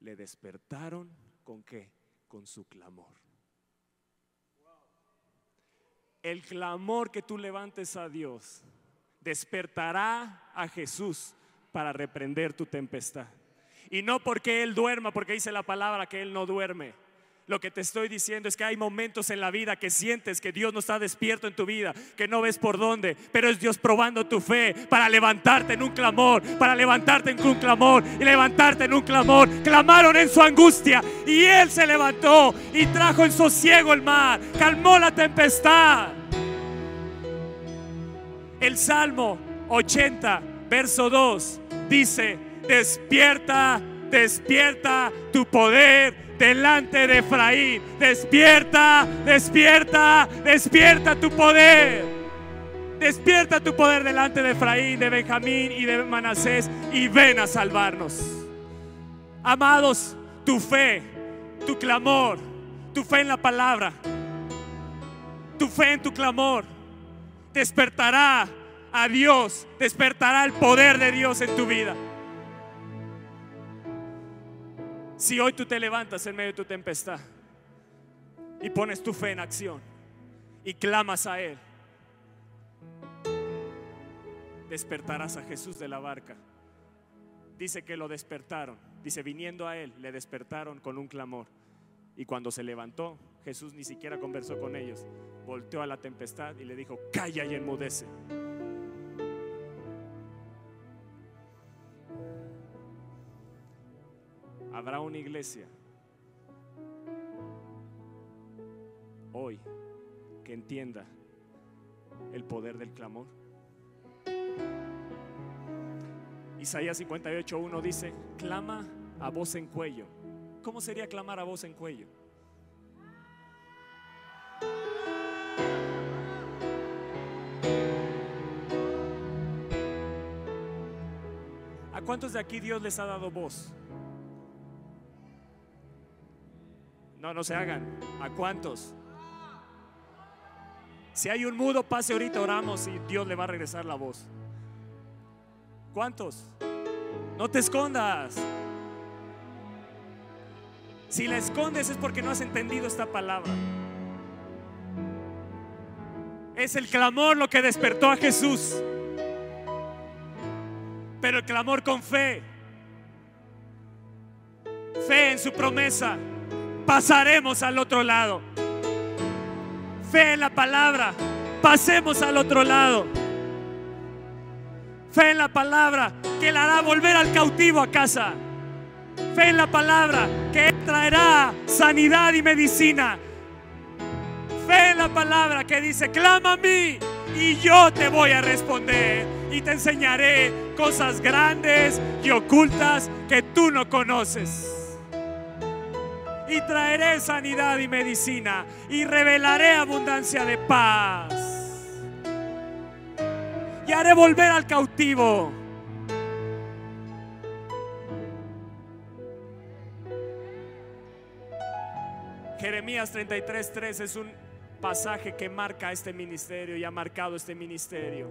le despertaron con qué? Con su clamor. El clamor que tú levantes a Dios despertará a Jesús para reprender tu tempestad. Y no porque Él duerma, porque dice la palabra que Él no duerme lo que te estoy diciendo es que hay momentos en la vida que sientes que Dios no está despierto en tu vida, que no ves por dónde, pero es Dios probando tu fe para levantarte en un clamor, para levantarte en un clamor y levantarte en un clamor. Clamaron en su angustia y Él se levantó y trajo en sosiego el mar, calmó la tempestad. El Salmo 80, verso 2 dice, despierta, despierta tu poder delante de Efraín. Despierta, despierta, despierta tu poder. Despierta tu poder delante de Efraín, de Benjamín y de Manasés y ven a salvarnos. Amados, tu fe, tu clamor, tu fe en la palabra, tu fe en tu clamor despertará a Dios, despertará el poder de Dios en tu vida. Si hoy tú te levantas en medio de tu tempestad y pones tu fe en acción y clamas a Él, despertarás a Jesús de la barca. Dice que lo despertaron. Dice, viniendo a Él, le despertaron con un clamor. Y cuando se levantó, Jesús ni siquiera conversó con ellos. Volteó a la tempestad y le dijo, calla y enmudece. Habrá una iglesia hoy que entienda el poder del clamor. Isaías 58.1 dice, clama a voz en cuello. ¿Cómo sería clamar a voz en cuello? ¿A cuántos de aquí Dios les ha dado voz? No, no se hagan. ¿A cuántos? Si hay un mudo, pase ahorita, oramos y Dios le va a regresar la voz. ¿Cuántos? No te escondas. Si la escondes es porque no has entendido esta palabra. Es el clamor lo que despertó a Jesús. Pero el clamor con fe. Fe en su promesa. Pasaremos al otro lado. Fe en la palabra. Pasemos al otro lado. Fe en la palabra que la hará volver al cautivo a casa. Fe en la palabra que traerá sanidad y medicina. Fe en la palabra que dice, clama a mí y yo te voy a responder y te enseñaré cosas grandes y ocultas que tú no conoces. Y traeré sanidad y medicina y revelaré abundancia de paz y haré volver al cautivo. Jeremías 33:3 es un pasaje que marca este ministerio y ha marcado este ministerio.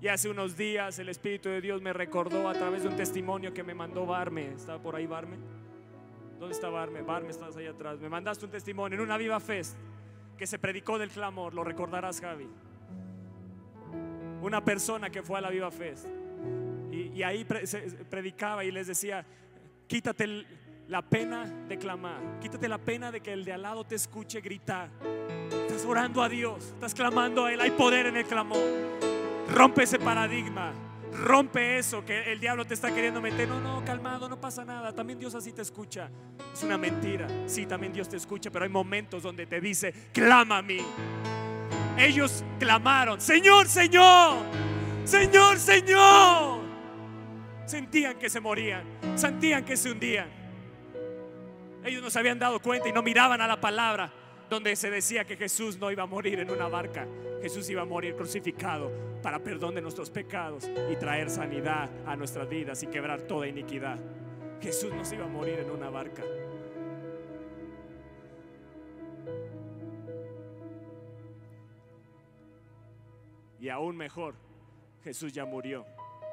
Y hace unos días el Espíritu de Dios me recordó a través de un testimonio que me mandó Barme. ¿Estaba por ahí Barme? ¿Dónde está Barme? Barme, estás ahí atrás. Me mandaste un testimonio en una viva fest que se predicó del clamor. Lo recordarás, Javi una persona que fue a la Viva Fest. Y, ahí predicaba y les decía, quítate la pena de clamar, quítate la pena de que el de al lado te escuche gritar. Estás orando a Dios, estás clamando a Él, hay poder en el clamor. Rompe ese paradigma, rompe eso que el diablo te está queriendo meter. No, no, calmado, no pasa nada. También Dios así te escucha. Es una mentira. Sí, también Dios te escucha, pero hay momentos donde te dice, clama a mí. Ellos clamaron, Señor, Señor, Señor, Señor. Sentían que se morían, sentían que se hundían. Ellos no se habían dado cuenta y no miraban a la palabra donde se decía que Jesús no iba a morir en una barca. Jesús iba a morir crucificado para perdón de nuestros pecados y traer sanidad a nuestras vidas y quebrar toda iniquidad. Jesús no se iba a morir en una barca. Y aún mejor, Jesús ya murió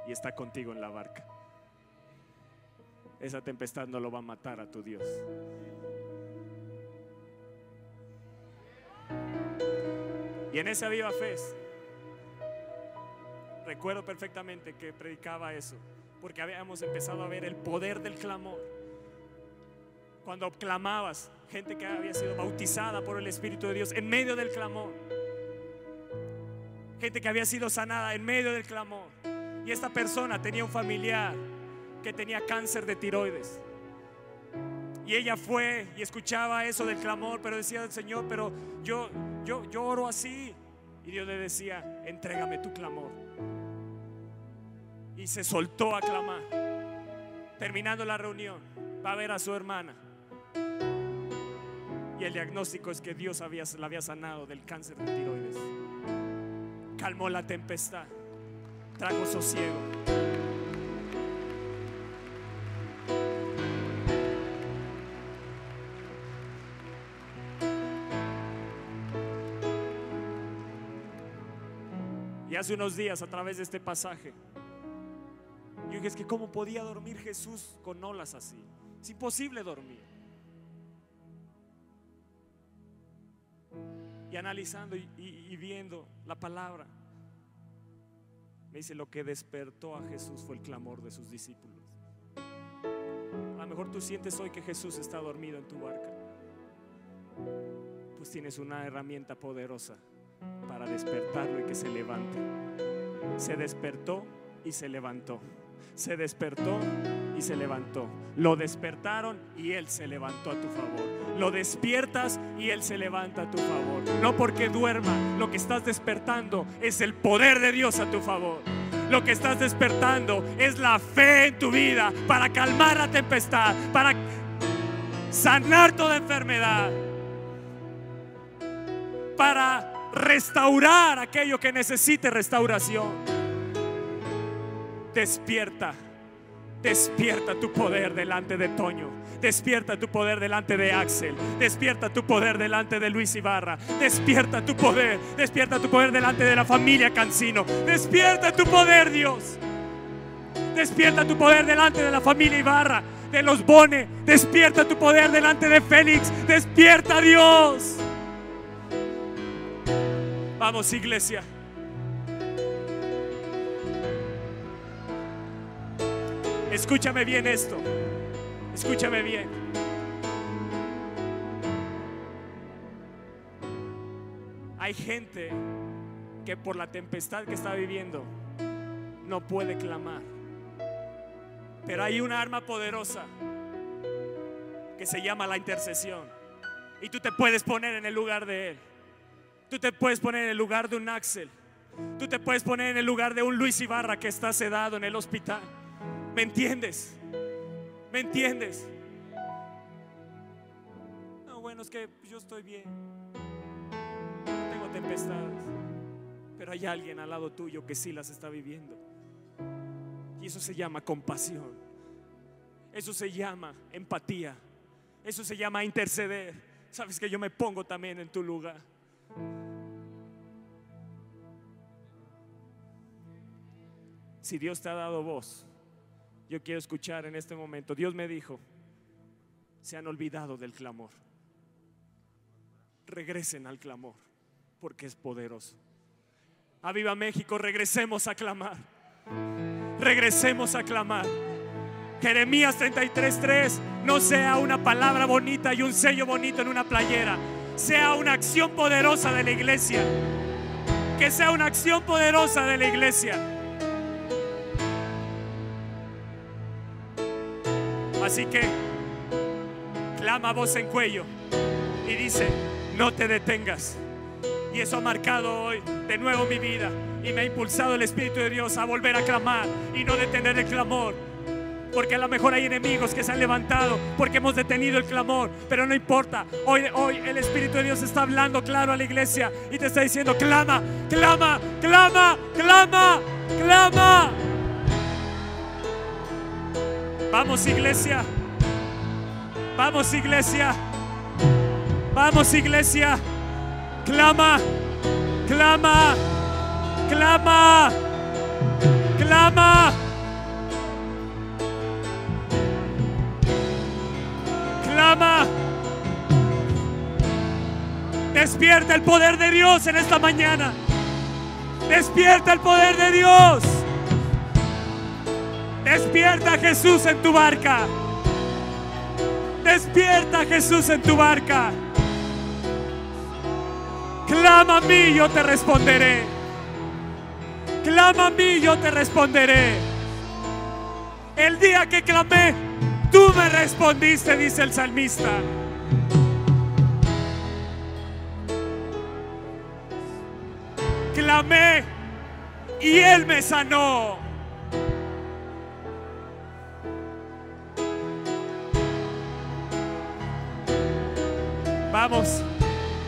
y está contigo en la barca. Esa tempestad no lo va a matar a tu Dios. Y en esa viva fe, recuerdo perfectamente que predicaba eso, porque habíamos empezado a ver el poder del clamor. Cuando clamabas, gente que había sido bautizada por el Espíritu de Dios en medio del clamor gente que había sido sanada en medio del clamor. Y esta persona tenía un familiar que tenía cáncer de tiroides. Y ella fue y escuchaba eso del clamor, pero decía, Señor, pero yo, yo, yo oro así. Y Dios le decía, entrégame tu clamor. Y se soltó a clamar. Terminando la reunión, va a ver a su hermana. Y el diagnóstico es que Dios la había sanado del cáncer de tiroides calmó la tempestad, trajo sosiego. Y hace unos días a través de este pasaje, yo dije, es que cómo podía dormir Jesús con olas así. Es imposible dormir. Y analizando y, y viendo la palabra, me dice, lo que despertó a Jesús fue el clamor de sus discípulos. A lo mejor tú sientes hoy que Jesús está dormido en tu barca. Pues tienes una herramienta poderosa para despertarlo y que se levante. Se despertó y se levantó. Se despertó y se levantó. Lo despertaron y Él se levantó a tu favor. Lo despiertas y Él se levanta a tu favor. No porque duerma, lo que estás despertando es el poder de Dios a tu favor. Lo que estás despertando es la fe en tu vida para calmar la tempestad, para sanar toda enfermedad, para restaurar aquello que necesite restauración. Despierta, despierta tu poder delante de Toño. Despierta tu poder delante de Axel. Despierta tu poder delante de Luis Ibarra. Despierta tu poder. Despierta tu poder delante de la familia Cancino. Despierta tu poder, Dios. Despierta tu poder delante de la familia Ibarra, de los Bone. Despierta tu poder delante de Félix. Despierta, Dios. Vamos, iglesia. Escúchame bien esto. Escúchame bien. Hay gente que por la tempestad que está viviendo no puede clamar. Pero hay una arma poderosa que se llama la intercesión. Y tú te puedes poner en el lugar de Él. Tú te puedes poner en el lugar de un Axel. Tú te puedes poner en el lugar de un Luis Ibarra que está sedado en el hospital. ¿Me entiendes? ¿Me entiendes? No, bueno, es que yo estoy bien. No tengo tempestades. Pero hay alguien al lado tuyo que sí las está viviendo. Y eso se llama compasión. Eso se llama empatía. Eso se llama interceder. Sabes que yo me pongo también en tu lugar. Si Dios te ha dado voz, yo quiero escuchar en este momento. Dios me dijo, se han olvidado del clamor. Regresen al clamor, porque es poderoso. A Viva México, regresemos a clamar. Regresemos a clamar. Jeremías 33:3 no sea una palabra bonita y un sello bonito en una playera, sea una acción poderosa de la iglesia. Que sea una acción poderosa de la iglesia. Así que clama voz en cuello y dice, no te detengas. Y eso ha marcado hoy de nuevo mi vida y me ha impulsado el Espíritu de Dios a volver a clamar y no detener el clamor. Porque a lo mejor hay enemigos que se han levantado porque hemos detenido el clamor, pero no importa. Hoy, hoy el Espíritu de Dios está hablando claro a la iglesia y te está diciendo, clama, clama, clama, clama, clama. Vamos iglesia. Vamos iglesia. Vamos iglesia. Clama. Clama. Clama. Clama. Clama. Despierta el poder de Dios en esta mañana. Despierta el poder de Dios. Despierta Jesús en tu barca. Despierta Jesús en tu barca. Clama a mí, yo te responderé. Clama a mí, yo te responderé. El día que clamé, tú me respondiste, dice el salmista. Clamé y Él me sanó. Vamos,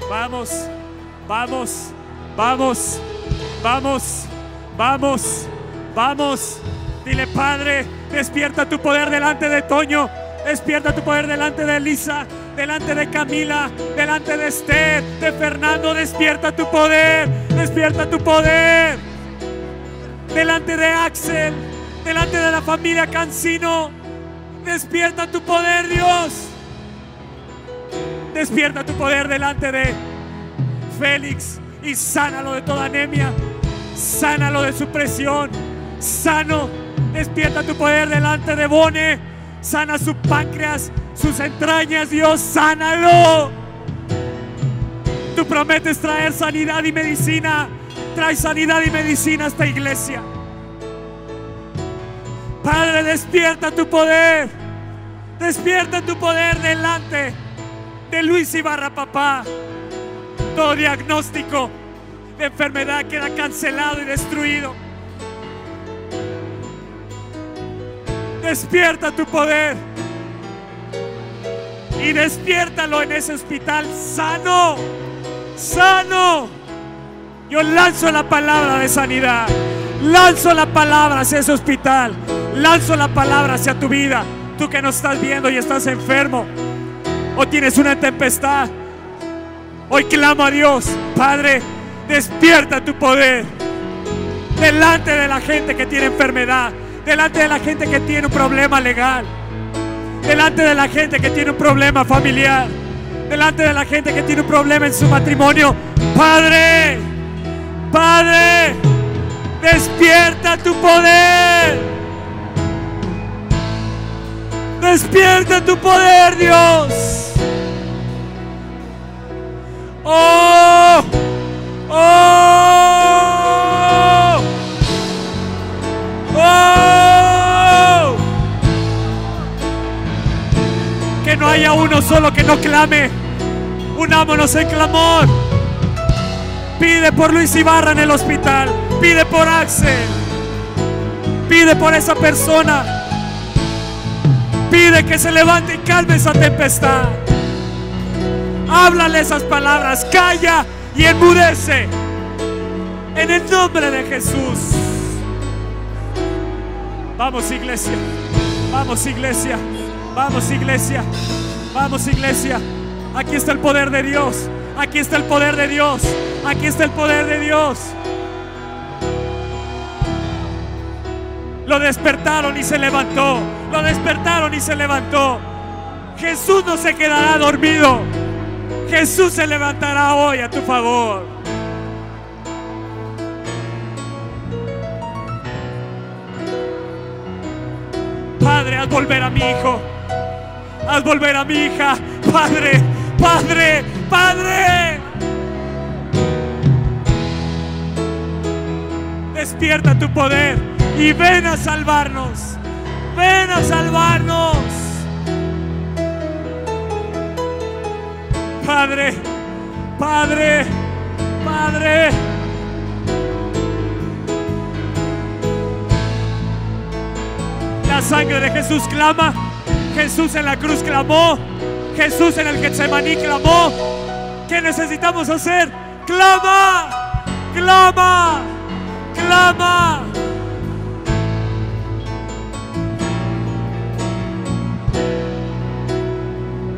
vamos, vamos, vamos, vamos, vamos, vamos. Dile, Padre, despierta tu poder delante de Toño, despierta tu poder delante de Elisa, delante de Camila, delante de Esther, de Fernando, despierta tu poder, despierta tu poder. delante de Axel, delante de la familia Cancino. Despierta tu poder, Dios. Despierta tu poder delante de Félix y sánalo de toda anemia. Sánalo de su presión. Sano. Despierta tu poder delante de Bone. Sana su páncreas, sus entrañas, Dios, sánalo. Tú prometes traer sanidad y medicina. Trae sanidad y medicina a esta iglesia. Padre, despierta tu poder. Despierta tu poder delante de Luis Ibarra, papá. Todo diagnóstico de enfermedad queda cancelado y destruido. Despierta tu poder. Y despiértalo en ese hospital sano. Sano. Yo lanzo la palabra de sanidad. Lanzo la palabra hacia ese hospital. Lanzo la palabra hacia tu vida. Tú que no estás viendo y estás enfermo. O tienes una tempestad. Hoy clamo a Dios. Padre, despierta tu poder. Delante de la gente que tiene enfermedad. Delante de la gente que tiene un problema legal. Delante de la gente que tiene un problema familiar. Delante de la gente que tiene un problema en su matrimonio. Padre, Padre, despierta tu poder. Despierta tu poder, Dios. Oh, oh, oh. Que no haya uno solo que no clame. Unámonos en clamor. Pide por Luis Ibarra en el hospital. Pide por Axel. Pide por esa persona. Pide que se levante y calme esa tempestad. Háblale esas palabras. Calla y enmudece. En el nombre de Jesús. Vamos iglesia. Vamos iglesia. Vamos iglesia. Vamos iglesia. Aquí está el poder de Dios. Aquí está el poder de Dios. Aquí está el poder de Dios. Lo despertaron y se levantó. Lo despertaron y se levantó. Jesús no se quedará dormido. Jesús se levantará hoy a tu favor. Padre, haz volver a mi hijo. Haz volver a mi hija. Padre, Padre, Padre. Despierta tu poder y ven a salvarnos. Ven a salvarnos. Padre, Padre, Padre. La sangre de Jesús clama. Jesús en la cruz clamó. Jesús en el Getsemaní clamó. ¿Qué necesitamos hacer? Clama, clama, clama.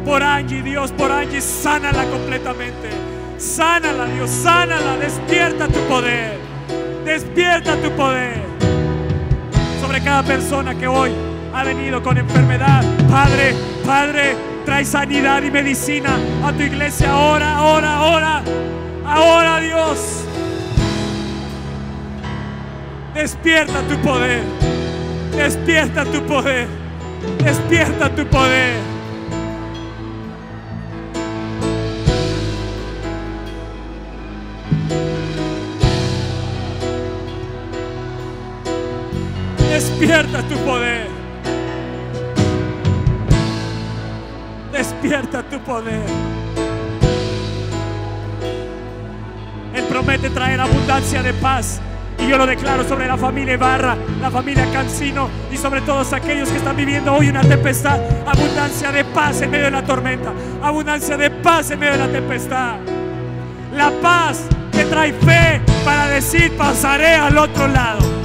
Por Angie, Dios, por Angie, sánala completamente. Sánala, Dios, sánala. Despierta tu poder. Despierta tu poder. Sobre cada persona que hoy ha venido con enfermedad. Padre, Padre, trae sanidad y medicina a tu iglesia ahora, ahora, ahora. Ahora, Dios. Despierta tu poder. Despierta tu poder. Despierta tu poder. Despierta tu poder. Despierta tu poder. Él promete traer abundancia de paz. Y yo lo declaro sobre la familia Ibarra, la familia Cancino y sobre todos aquellos que están viviendo hoy una tempestad. Abundancia de paz en medio de la tormenta. Abundancia de paz en medio de la tempestad. La paz que trae fe para decir pasaré al otro lado.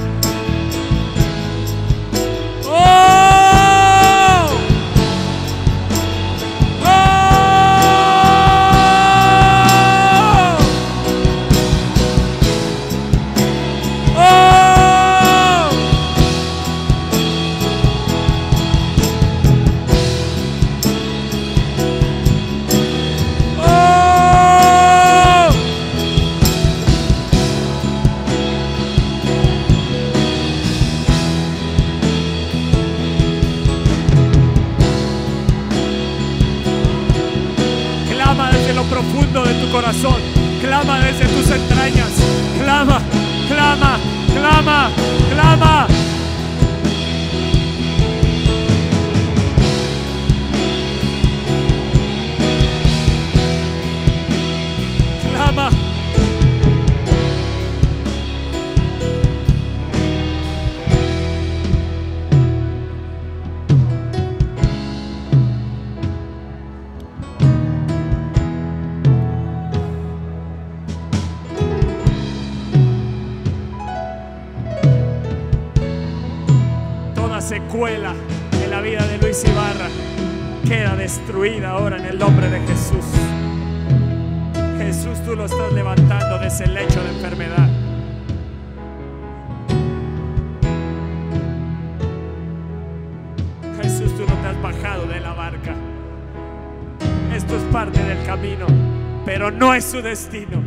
Destino.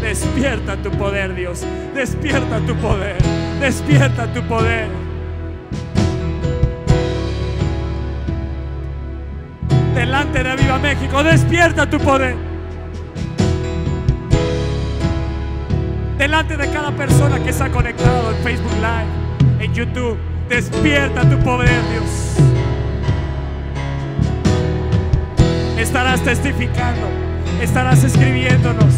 Despierta tu poder, Dios. Despierta tu poder. Despierta tu poder. Delante de Viva México, despierta tu poder. Delante de cada persona que está conectado en Facebook Live, en YouTube, despierta tu poder, Dios. Estarás testificando, estarás escribiéndonos.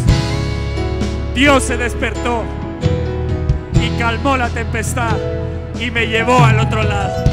Dios se despertó y calmó la tempestad y me llevó al otro lado.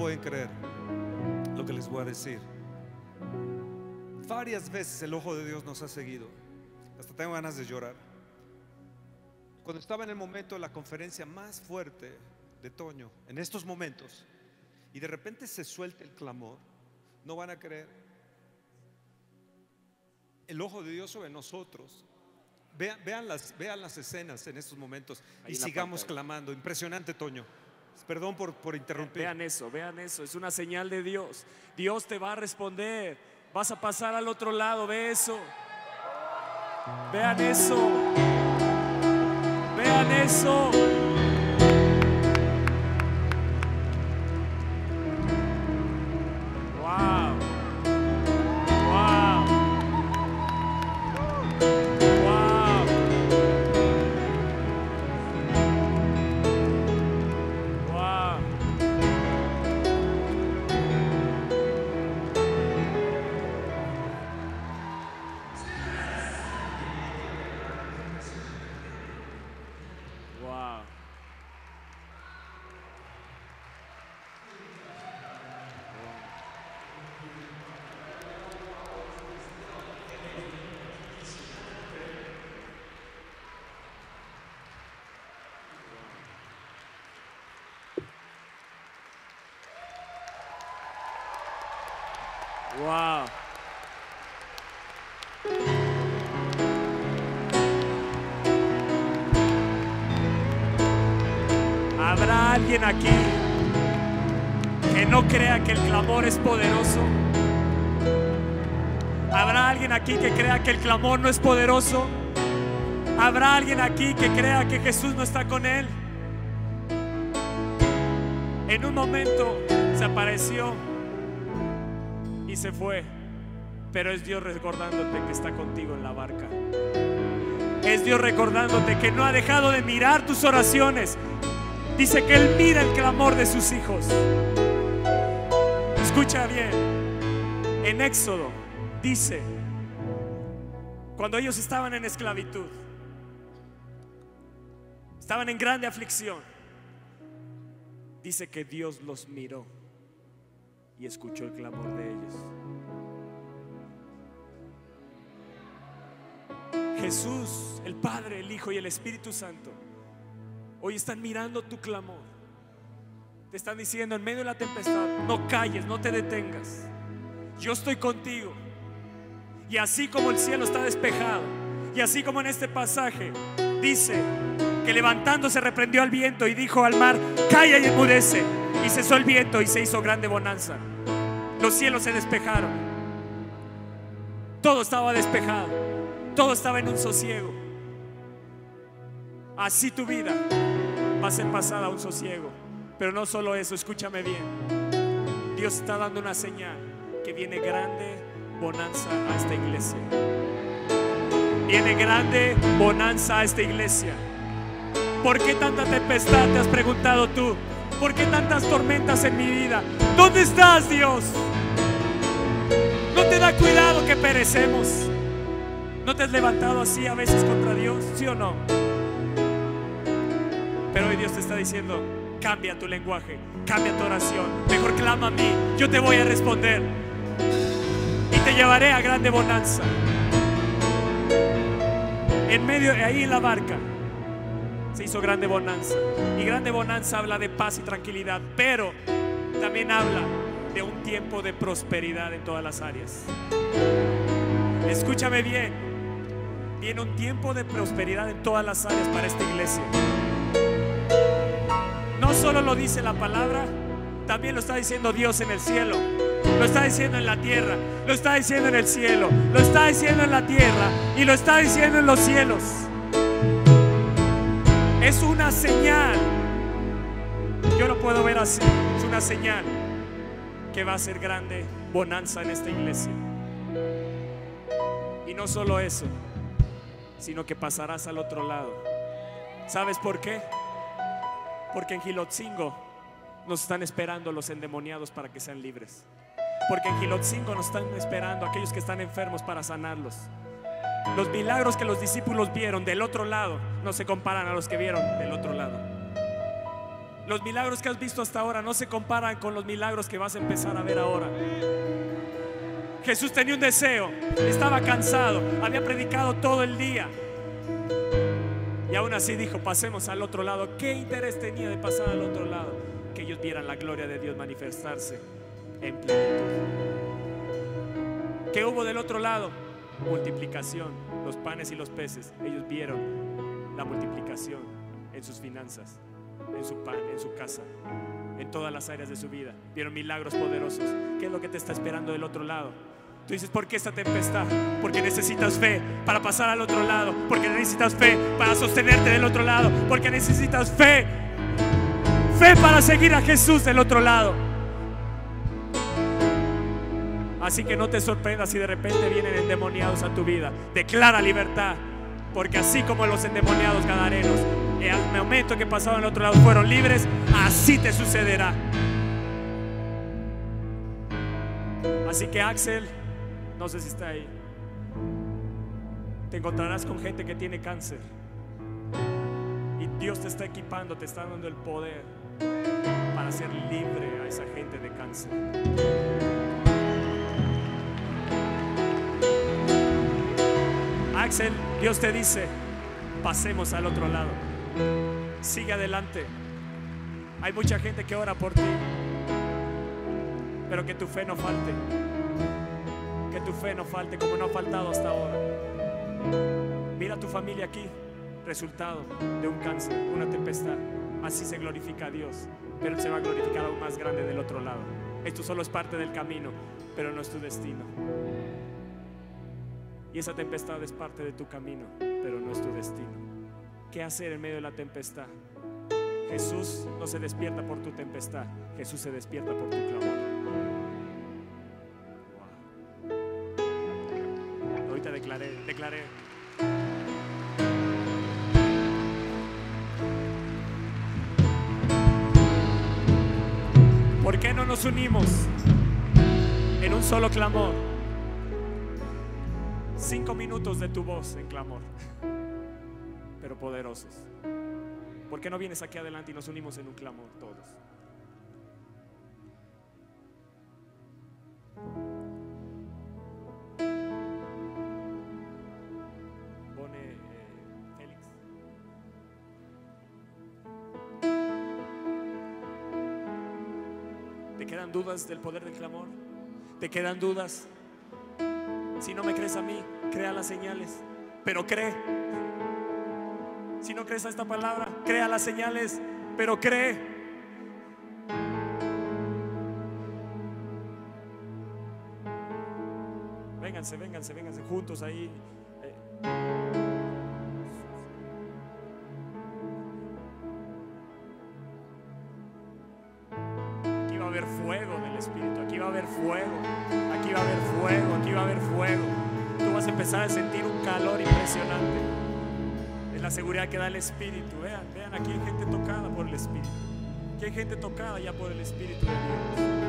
Pueden creer lo que les voy a decir. Varias veces el ojo de Dios nos ha seguido. Hasta tengo ganas de llorar. Cuando estaba en el momento de la conferencia más fuerte de Toño, en estos momentos, y de repente se suelta el clamor, no van a creer. El ojo de Dios sobre nosotros. Vean, vean las, vean las escenas en estos momentos Ahí y sigamos pantalla. clamando. Impresionante, Toño. Perdón por, por interrumpir. Vean eso, vean eso, es una señal de Dios. Dios te va a responder. Vas a pasar al otro lado, ve eso. Vean eso. Vean eso. Wow. ¿Habrá alguien aquí que no crea que el clamor es poderoso? ¿Habrá alguien aquí que crea que el clamor no es poderoso? ¿Habrá alguien aquí que crea que Jesús no está con él? En un momento se apareció y se fue, pero es Dios recordándote que está contigo en la barca. Es Dios recordándote que no ha dejado de mirar tus oraciones. Dice que Él mira el clamor de sus hijos. Escucha bien. En Éxodo dice, cuando ellos estaban en esclavitud, estaban en grande aflicción, dice que Dios los miró y escuchó el clamor de ellos. Jesús, el Padre, el Hijo y el Espíritu Santo, hoy están mirando tu clamor. Te están diciendo en medio de la tempestad, no calles, no te detengas. Yo estoy contigo. Y así como el cielo está despejado, y así como en este pasaje dice que levantándose reprendió al viento y dijo al mar, calla y enmudece. Y cesó el viento y se hizo grande bonanza. Los cielos se despejaron. Todo estaba despejado. Todo estaba en un sosiego. Así tu vida va a ser pasada a un sosiego. Pero no solo eso, escúchame bien. Dios está dando una señal que viene grande bonanza a esta iglesia. Viene grande bonanza a esta iglesia. ¿Por qué tanta tempestad te has preguntado tú? ¿Por qué tantas tormentas en mi vida? ¿Dónde estás, Dios? ¿No te da cuidado que perecemos? ¿No te has levantado así a veces contra Dios? ¿Sí o no? Pero hoy Dios te está diciendo, cambia tu lenguaje, cambia tu oración. Mejor clama a mí, yo te voy a responder. Y te llevaré a grande bonanza. En medio, ahí en la barca, hizo grande bonanza. Y grande bonanza habla de paz y tranquilidad, pero también habla de un tiempo de prosperidad en todas las áreas. Escúchame bien, viene un tiempo de prosperidad en todas las áreas para esta iglesia. No solo lo dice la palabra, también lo está diciendo Dios en el cielo. Lo está diciendo en la tierra, lo está diciendo en el cielo, lo está diciendo en la tierra y lo está diciendo en los cielos. Es una señal. Yo lo puedo ver así. Es una señal que va a ser grande bonanza en esta iglesia. Y no solo eso, sino que pasarás al otro lado. ¿Sabes por qué? Porque en Gilotzingo nos están esperando los endemoniados para que sean libres. Porque en Gilotzingo nos están esperando aquellos que están enfermos para sanarlos. Los milagros que los discípulos vieron del otro lado no se comparan a los que vieron del otro lado. Los milagros que has visto hasta ahora no se comparan con los milagros que vas a empezar a ver ahora. Jesús tenía un deseo, estaba cansado, había predicado todo el día. Y aún así dijo, pasemos al otro lado. ¿Qué interés tenía de pasar al otro lado? Que ellos vieran la gloria de Dios manifestarse en plenitud. ¿Qué hubo del otro lado? Multiplicación, los panes y los peces. Ellos vieron la multiplicación en sus finanzas, en su pan, en su casa, en todas las áreas de su vida. Vieron milagros poderosos. ¿Qué es lo que te está esperando del otro lado? Tú dices, ¿por qué esta tempestad? Porque necesitas fe para pasar al otro lado. Porque necesitas fe para sostenerte del otro lado. Porque necesitas fe. Fe para seguir a Jesús del otro lado. Así que no te sorprendas si de repente vienen endemoniados a tu vida. Declara libertad. Porque así como los endemoniados gadarenos, al momento que pasaron al otro lado fueron libres, así te sucederá. Así que Axel, no sé si está ahí, te encontrarás con gente que tiene cáncer. Y Dios te está equipando, te está dando el poder para ser libre a esa gente de cáncer. Dios te dice, pasemos al otro lado. Sigue adelante. Hay mucha gente que ora por ti, pero que tu fe no falte. Que tu fe no falte como no ha faltado hasta ahora. Mira tu familia aquí, resultado de un cáncer, una tempestad. Así se glorifica a Dios, pero se va a glorificar aún más grande del otro lado. Esto solo es parte del camino, pero no es tu destino. Y esa tempestad es parte de tu camino, pero no es tu destino. ¿Qué hacer en medio de la tempestad? Jesús no se despierta por tu tempestad, Jesús se despierta por tu clamor. Ahorita declaré, declaré. ¿Por qué no nos unimos en un solo clamor. Cinco minutos de tu voz en clamor, pero poderosos. ¿Por qué no vienes aquí adelante y nos unimos en un clamor todos? Eh. ¿Te quedan dudas del poder del clamor? ¿Te quedan dudas? Si no me crees a mí, crea las señales, pero cree. Si no crees a esta palabra, crea las señales, pero cree. Vénganse, vénganse, vénganse juntos ahí. Que da el Espíritu. Vean, vean, aquí hay gente tocada por el Espíritu. Aquí hay gente tocada ya por el Espíritu de Dios.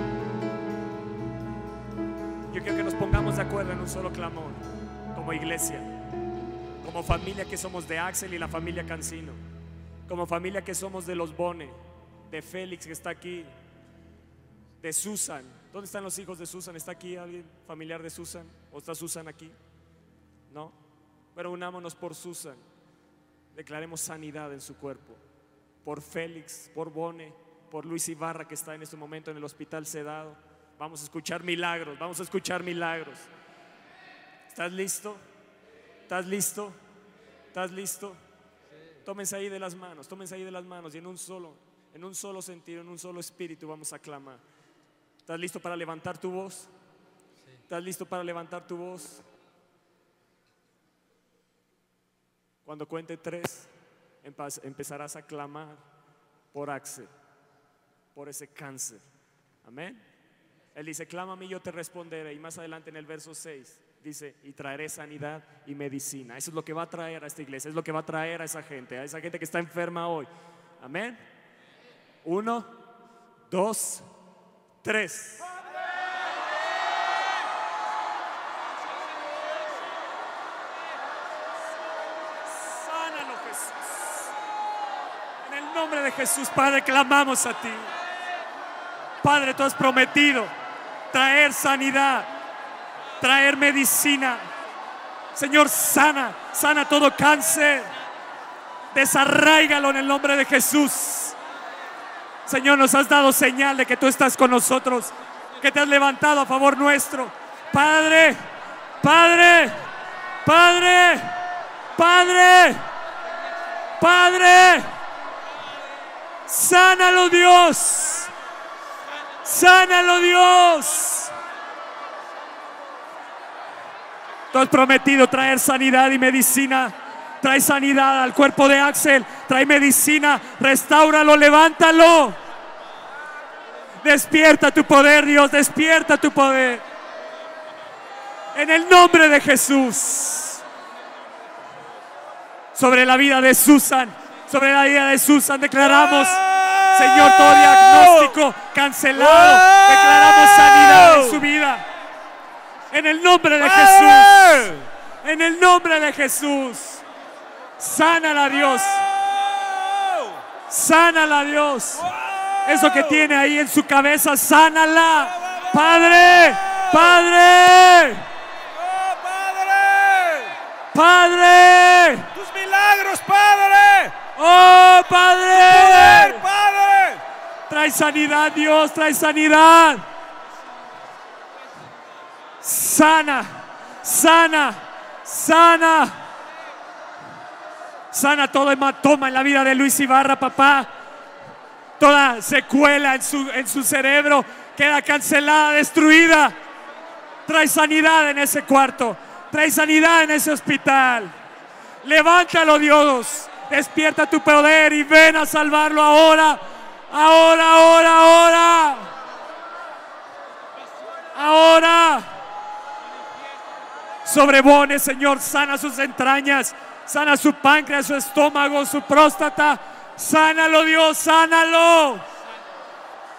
Yo quiero que nos pongamos de acuerdo en un solo clamor, como iglesia, como familia que somos de Axel y la familia Cancino, como familia que somos de los Bone, de Félix que está aquí, de Susan. ¿Dónde están los hijos de Susan? ¿Está aquí alguien familiar de Susan? ¿O está Susan aquí? ¿No? Pero unámonos por Susan. Declaremos sanidad en su cuerpo. Por Félix, por Bone, por Luis Ibarra que está en este momento en el hospital sedado. Vamos a escuchar milagros, vamos a escuchar milagros. ¿Estás listo? ¿Estás listo? ¿Estás listo? Tómense ahí de las manos, tómense ahí de las manos y en un solo, en un solo sentido, en un solo espíritu vamos a clamar. ¿Estás listo para levantar tu voz? ¿Estás listo para levantar tu voz? Cuando cuente tres, empezarás a clamar por Axel, por ese cáncer. Amén. Él dice, clama a mí, yo te responderé. Y más adelante en el verso 6 dice, y traeré sanidad y medicina. Eso es lo que va a traer a esta iglesia, es lo que va a traer a esa gente, a esa gente que está enferma hoy. Amén. Uno, dos, tres. Sánalo, Jesús. En el nombre Jesús, Padre, clamamos a ti. Padre, tú has prometido traer sanidad, traer medicina. Señor, sana, sana todo cáncer. Desarráigalo en el nombre de Jesús. Señor, nos has dado señal de que tú estás con nosotros, que te has levantado a favor nuestro. Padre, Padre, Padre, Padre, Padre, sánalo Dios, sánalo Dios. Tú has prometido traer sanidad y medicina. Trae sanidad al cuerpo de Axel. Trae medicina. Restáuralo, levántalo. Despierta tu poder, Dios. Despierta tu poder. En el nombre de Jesús. Sobre la vida de Susan. Sobre la vida de Susan declaramos, Señor, todo diagnóstico cancelado. Declaramos sanidad en su vida. En el nombre de Jesús. En el nombre de Jesús. Sánala, Dios. Sánala, Dios. Eso que tiene ahí en su cabeza, sánala. Padre, Padre, ¡Oh, Padre! Padre. ¡Tus milagros, Padre! Oh, Padre. ¡Poder, Padre! Trae sanidad, Dios, trae sanidad. Sana, sana, sana. Sana todo hematoma en la vida de Luis Ibarra, papá. Toda secuela en su, en su cerebro queda cancelada, destruida. Trae sanidad en ese cuarto. Trae sanidad en ese hospital. Levántalo, Dios. Despierta tu poder y ven a salvarlo ahora. Ahora, ahora, ahora. Ahora. Sobrebone, Señor, sana sus entrañas, sana su páncreas, su estómago, su próstata. Sánalo, Dios, sánalo.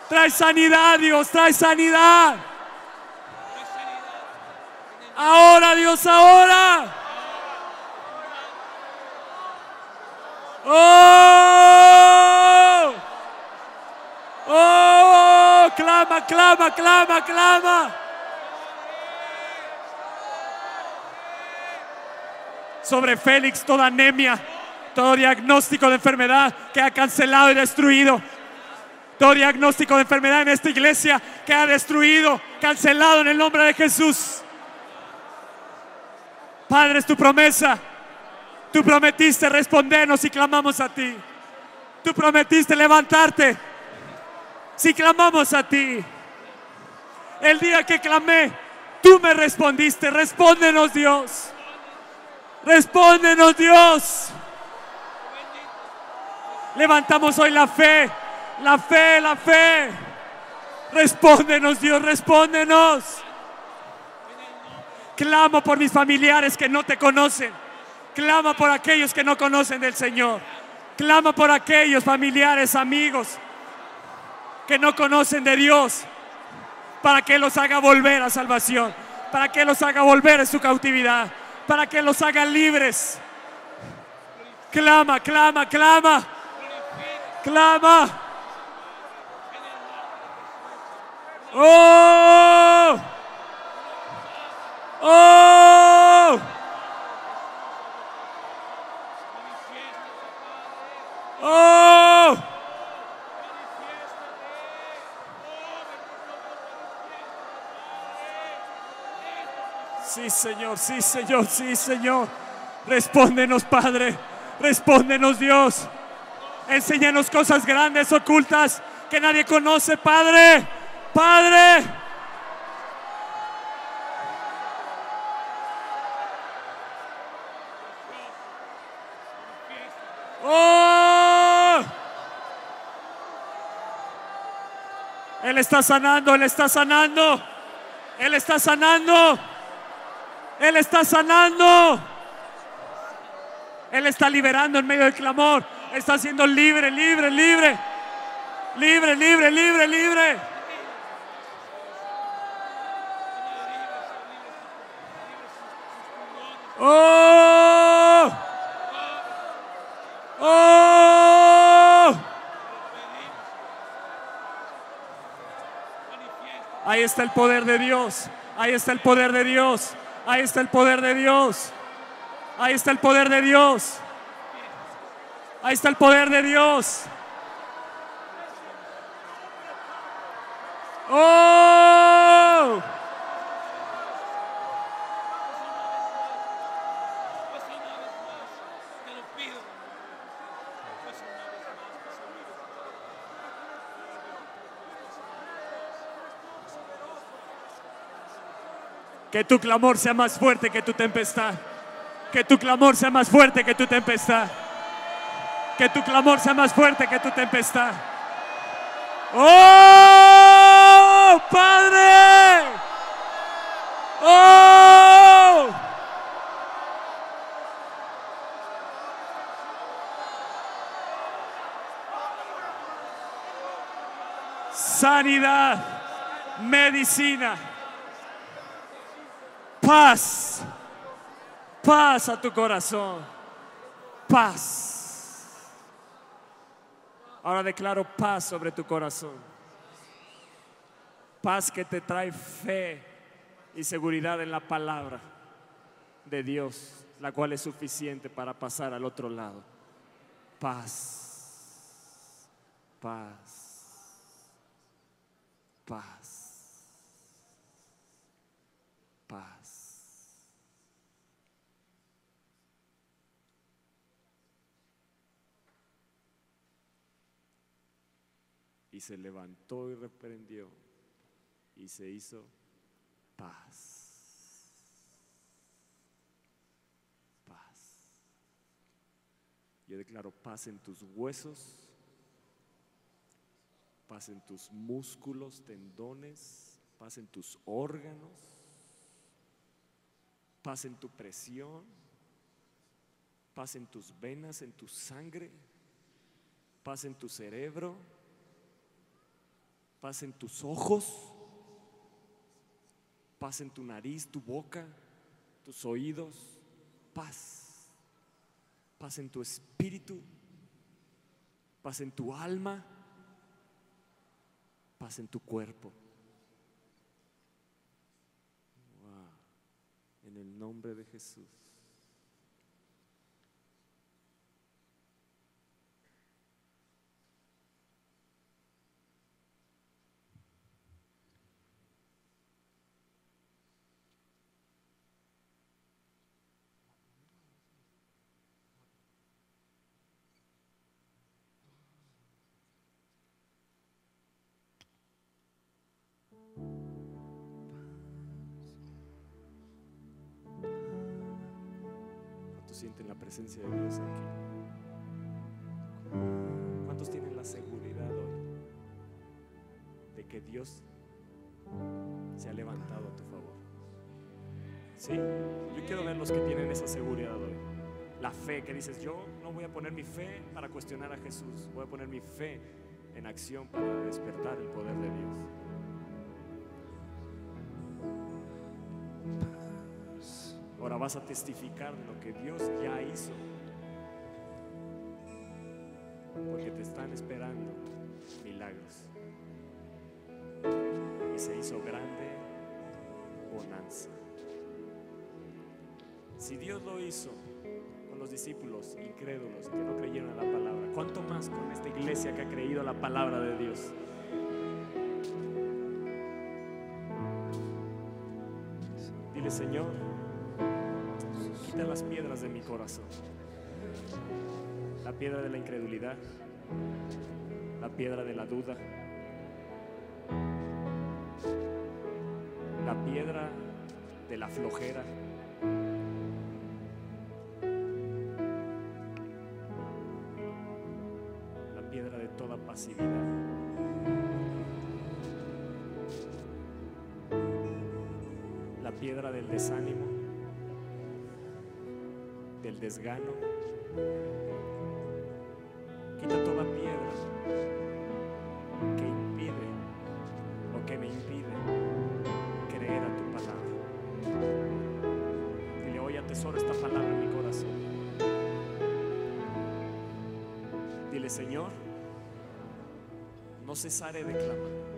Trae sanidad, Dios, trae sanidad. Ahora, Dios, ahora. ¡Oh! ¡Oh! Clama, clama, clama, clama. Sobre Félix toda anemia, todo diagnóstico de enfermedad que ha cancelado y destruido. Todo diagnóstico de enfermedad en esta iglesia que ha destruido, cancelado en el nombre de Jesús. Padre, es tu promesa. Tú prometiste respondernos y clamamos a ti. Tú prometiste levantarte si clamamos a ti. El día que clamé, tú me respondiste. Respóndenos, Dios. Respóndenos, Dios. Levantamos hoy la fe, la fe, la fe. Respóndenos, Dios, respóndenos. Clamo por mis familiares que no te conocen. Clama por aquellos que no conocen del Señor. Clama por aquellos familiares, amigos que no conocen de Dios. Para que los haga volver a salvación. Para que los haga volver a su cautividad. Para que los haga libres. Clama, clama, clama. Clama. Oh. Oh. Oh. Sí, Señor, sí, Señor, sí, Señor. Respóndenos, Padre. Respóndenos, Dios. Enséñanos cosas grandes, ocultas, que nadie conoce, Padre. Padre. ¡Oh! Él está sanando, Él está sanando. Él está sanando. Él está sanando. Él está liberando en medio del clamor. Está siendo libre, libre, libre. Libre, libre, libre, libre. Oh. Oh. Ahí está el poder de Dios. Ahí está el poder de Dios. Ahí está el poder de Dios. Ahí está el poder de Dios. Ahí está el poder de Dios. ¡Oh! Que tu clamor sea más fuerte que tu tempestad. Que tu clamor sea más fuerte que tu tempestad. Que tu clamor sea más fuerte que tu tempestad. ¡Oh! Padre. ¡Oh! Sanidad, medicina, paz, paz a tu corazón, paz. Ahora declaro paz sobre tu corazón. Paz que te trae fe y seguridad en la palabra de Dios, la cual es suficiente para pasar al otro lado. Paz, paz, paz, Y se levantó y reprendió y se hizo paz. Paz. Yo declaro paz en tus huesos, paz en tus músculos, tendones, paz en tus órganos, paz en tu presión, paz en tus venas, en tu sangre, paz en tu cerebro, paz en tus ojos, paz en tu nariz, tu boca, tus oídos, paz. Paz en tu espíritu, paz en tu alma, paz en tu cuerpo. Wow. En el nombre de Jesús. Sienten la presencia de Dios aquí? ¿Cuántos tienen la seguridad hoy de que Dios se ha levantado a tu favor? Sí, yo quiero ver los que tienen esa seguridad hoy. La fe que dices, yo no voy a poner mi fe para cuestionar a Jesús, voy a poner mi fe en acción para despertar el poder de Dios. Ahora vas a testificar lo que Dios ya hizo. Porque te están esperando milagros. Y se hizo grande bonanza. Si Dios lo hizo con los discípulos incrédulos que no creyeron a la palabra, ¿cuánto más con esta iglesia que ha creído a la palabra de Dios? Dile, Señor, las piedras de mi corazón. La piedra de la incredulidad, la piedra de la duda, la piedra de la flojera. La piedra de toda pasividad. La piedra del desánimo del desgano. Quita toda piedra que impide o que me impide creer a tu palabra. Dile, hoy atesoro esta palabra en mi corazón. Dile, Señor, no cesaré de clamar.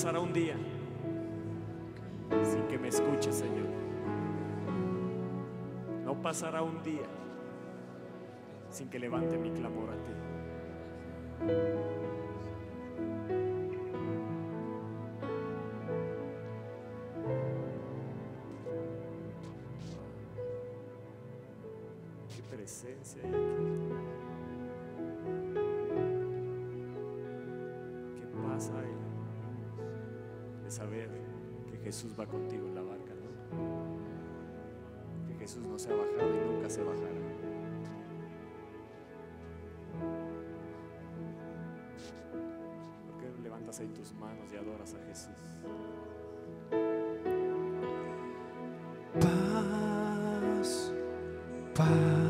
Pasará un día sin que me escuches, Señor. No pasará un día sin que levante mi clamor a ti. Saber que Jesús va contigo en la barca, ¿no? Que Jesús no se ha bajado y nunca se bajará. ¿Por qué no levantas ahí tus manos y adoras a Jesús? Paz, paz,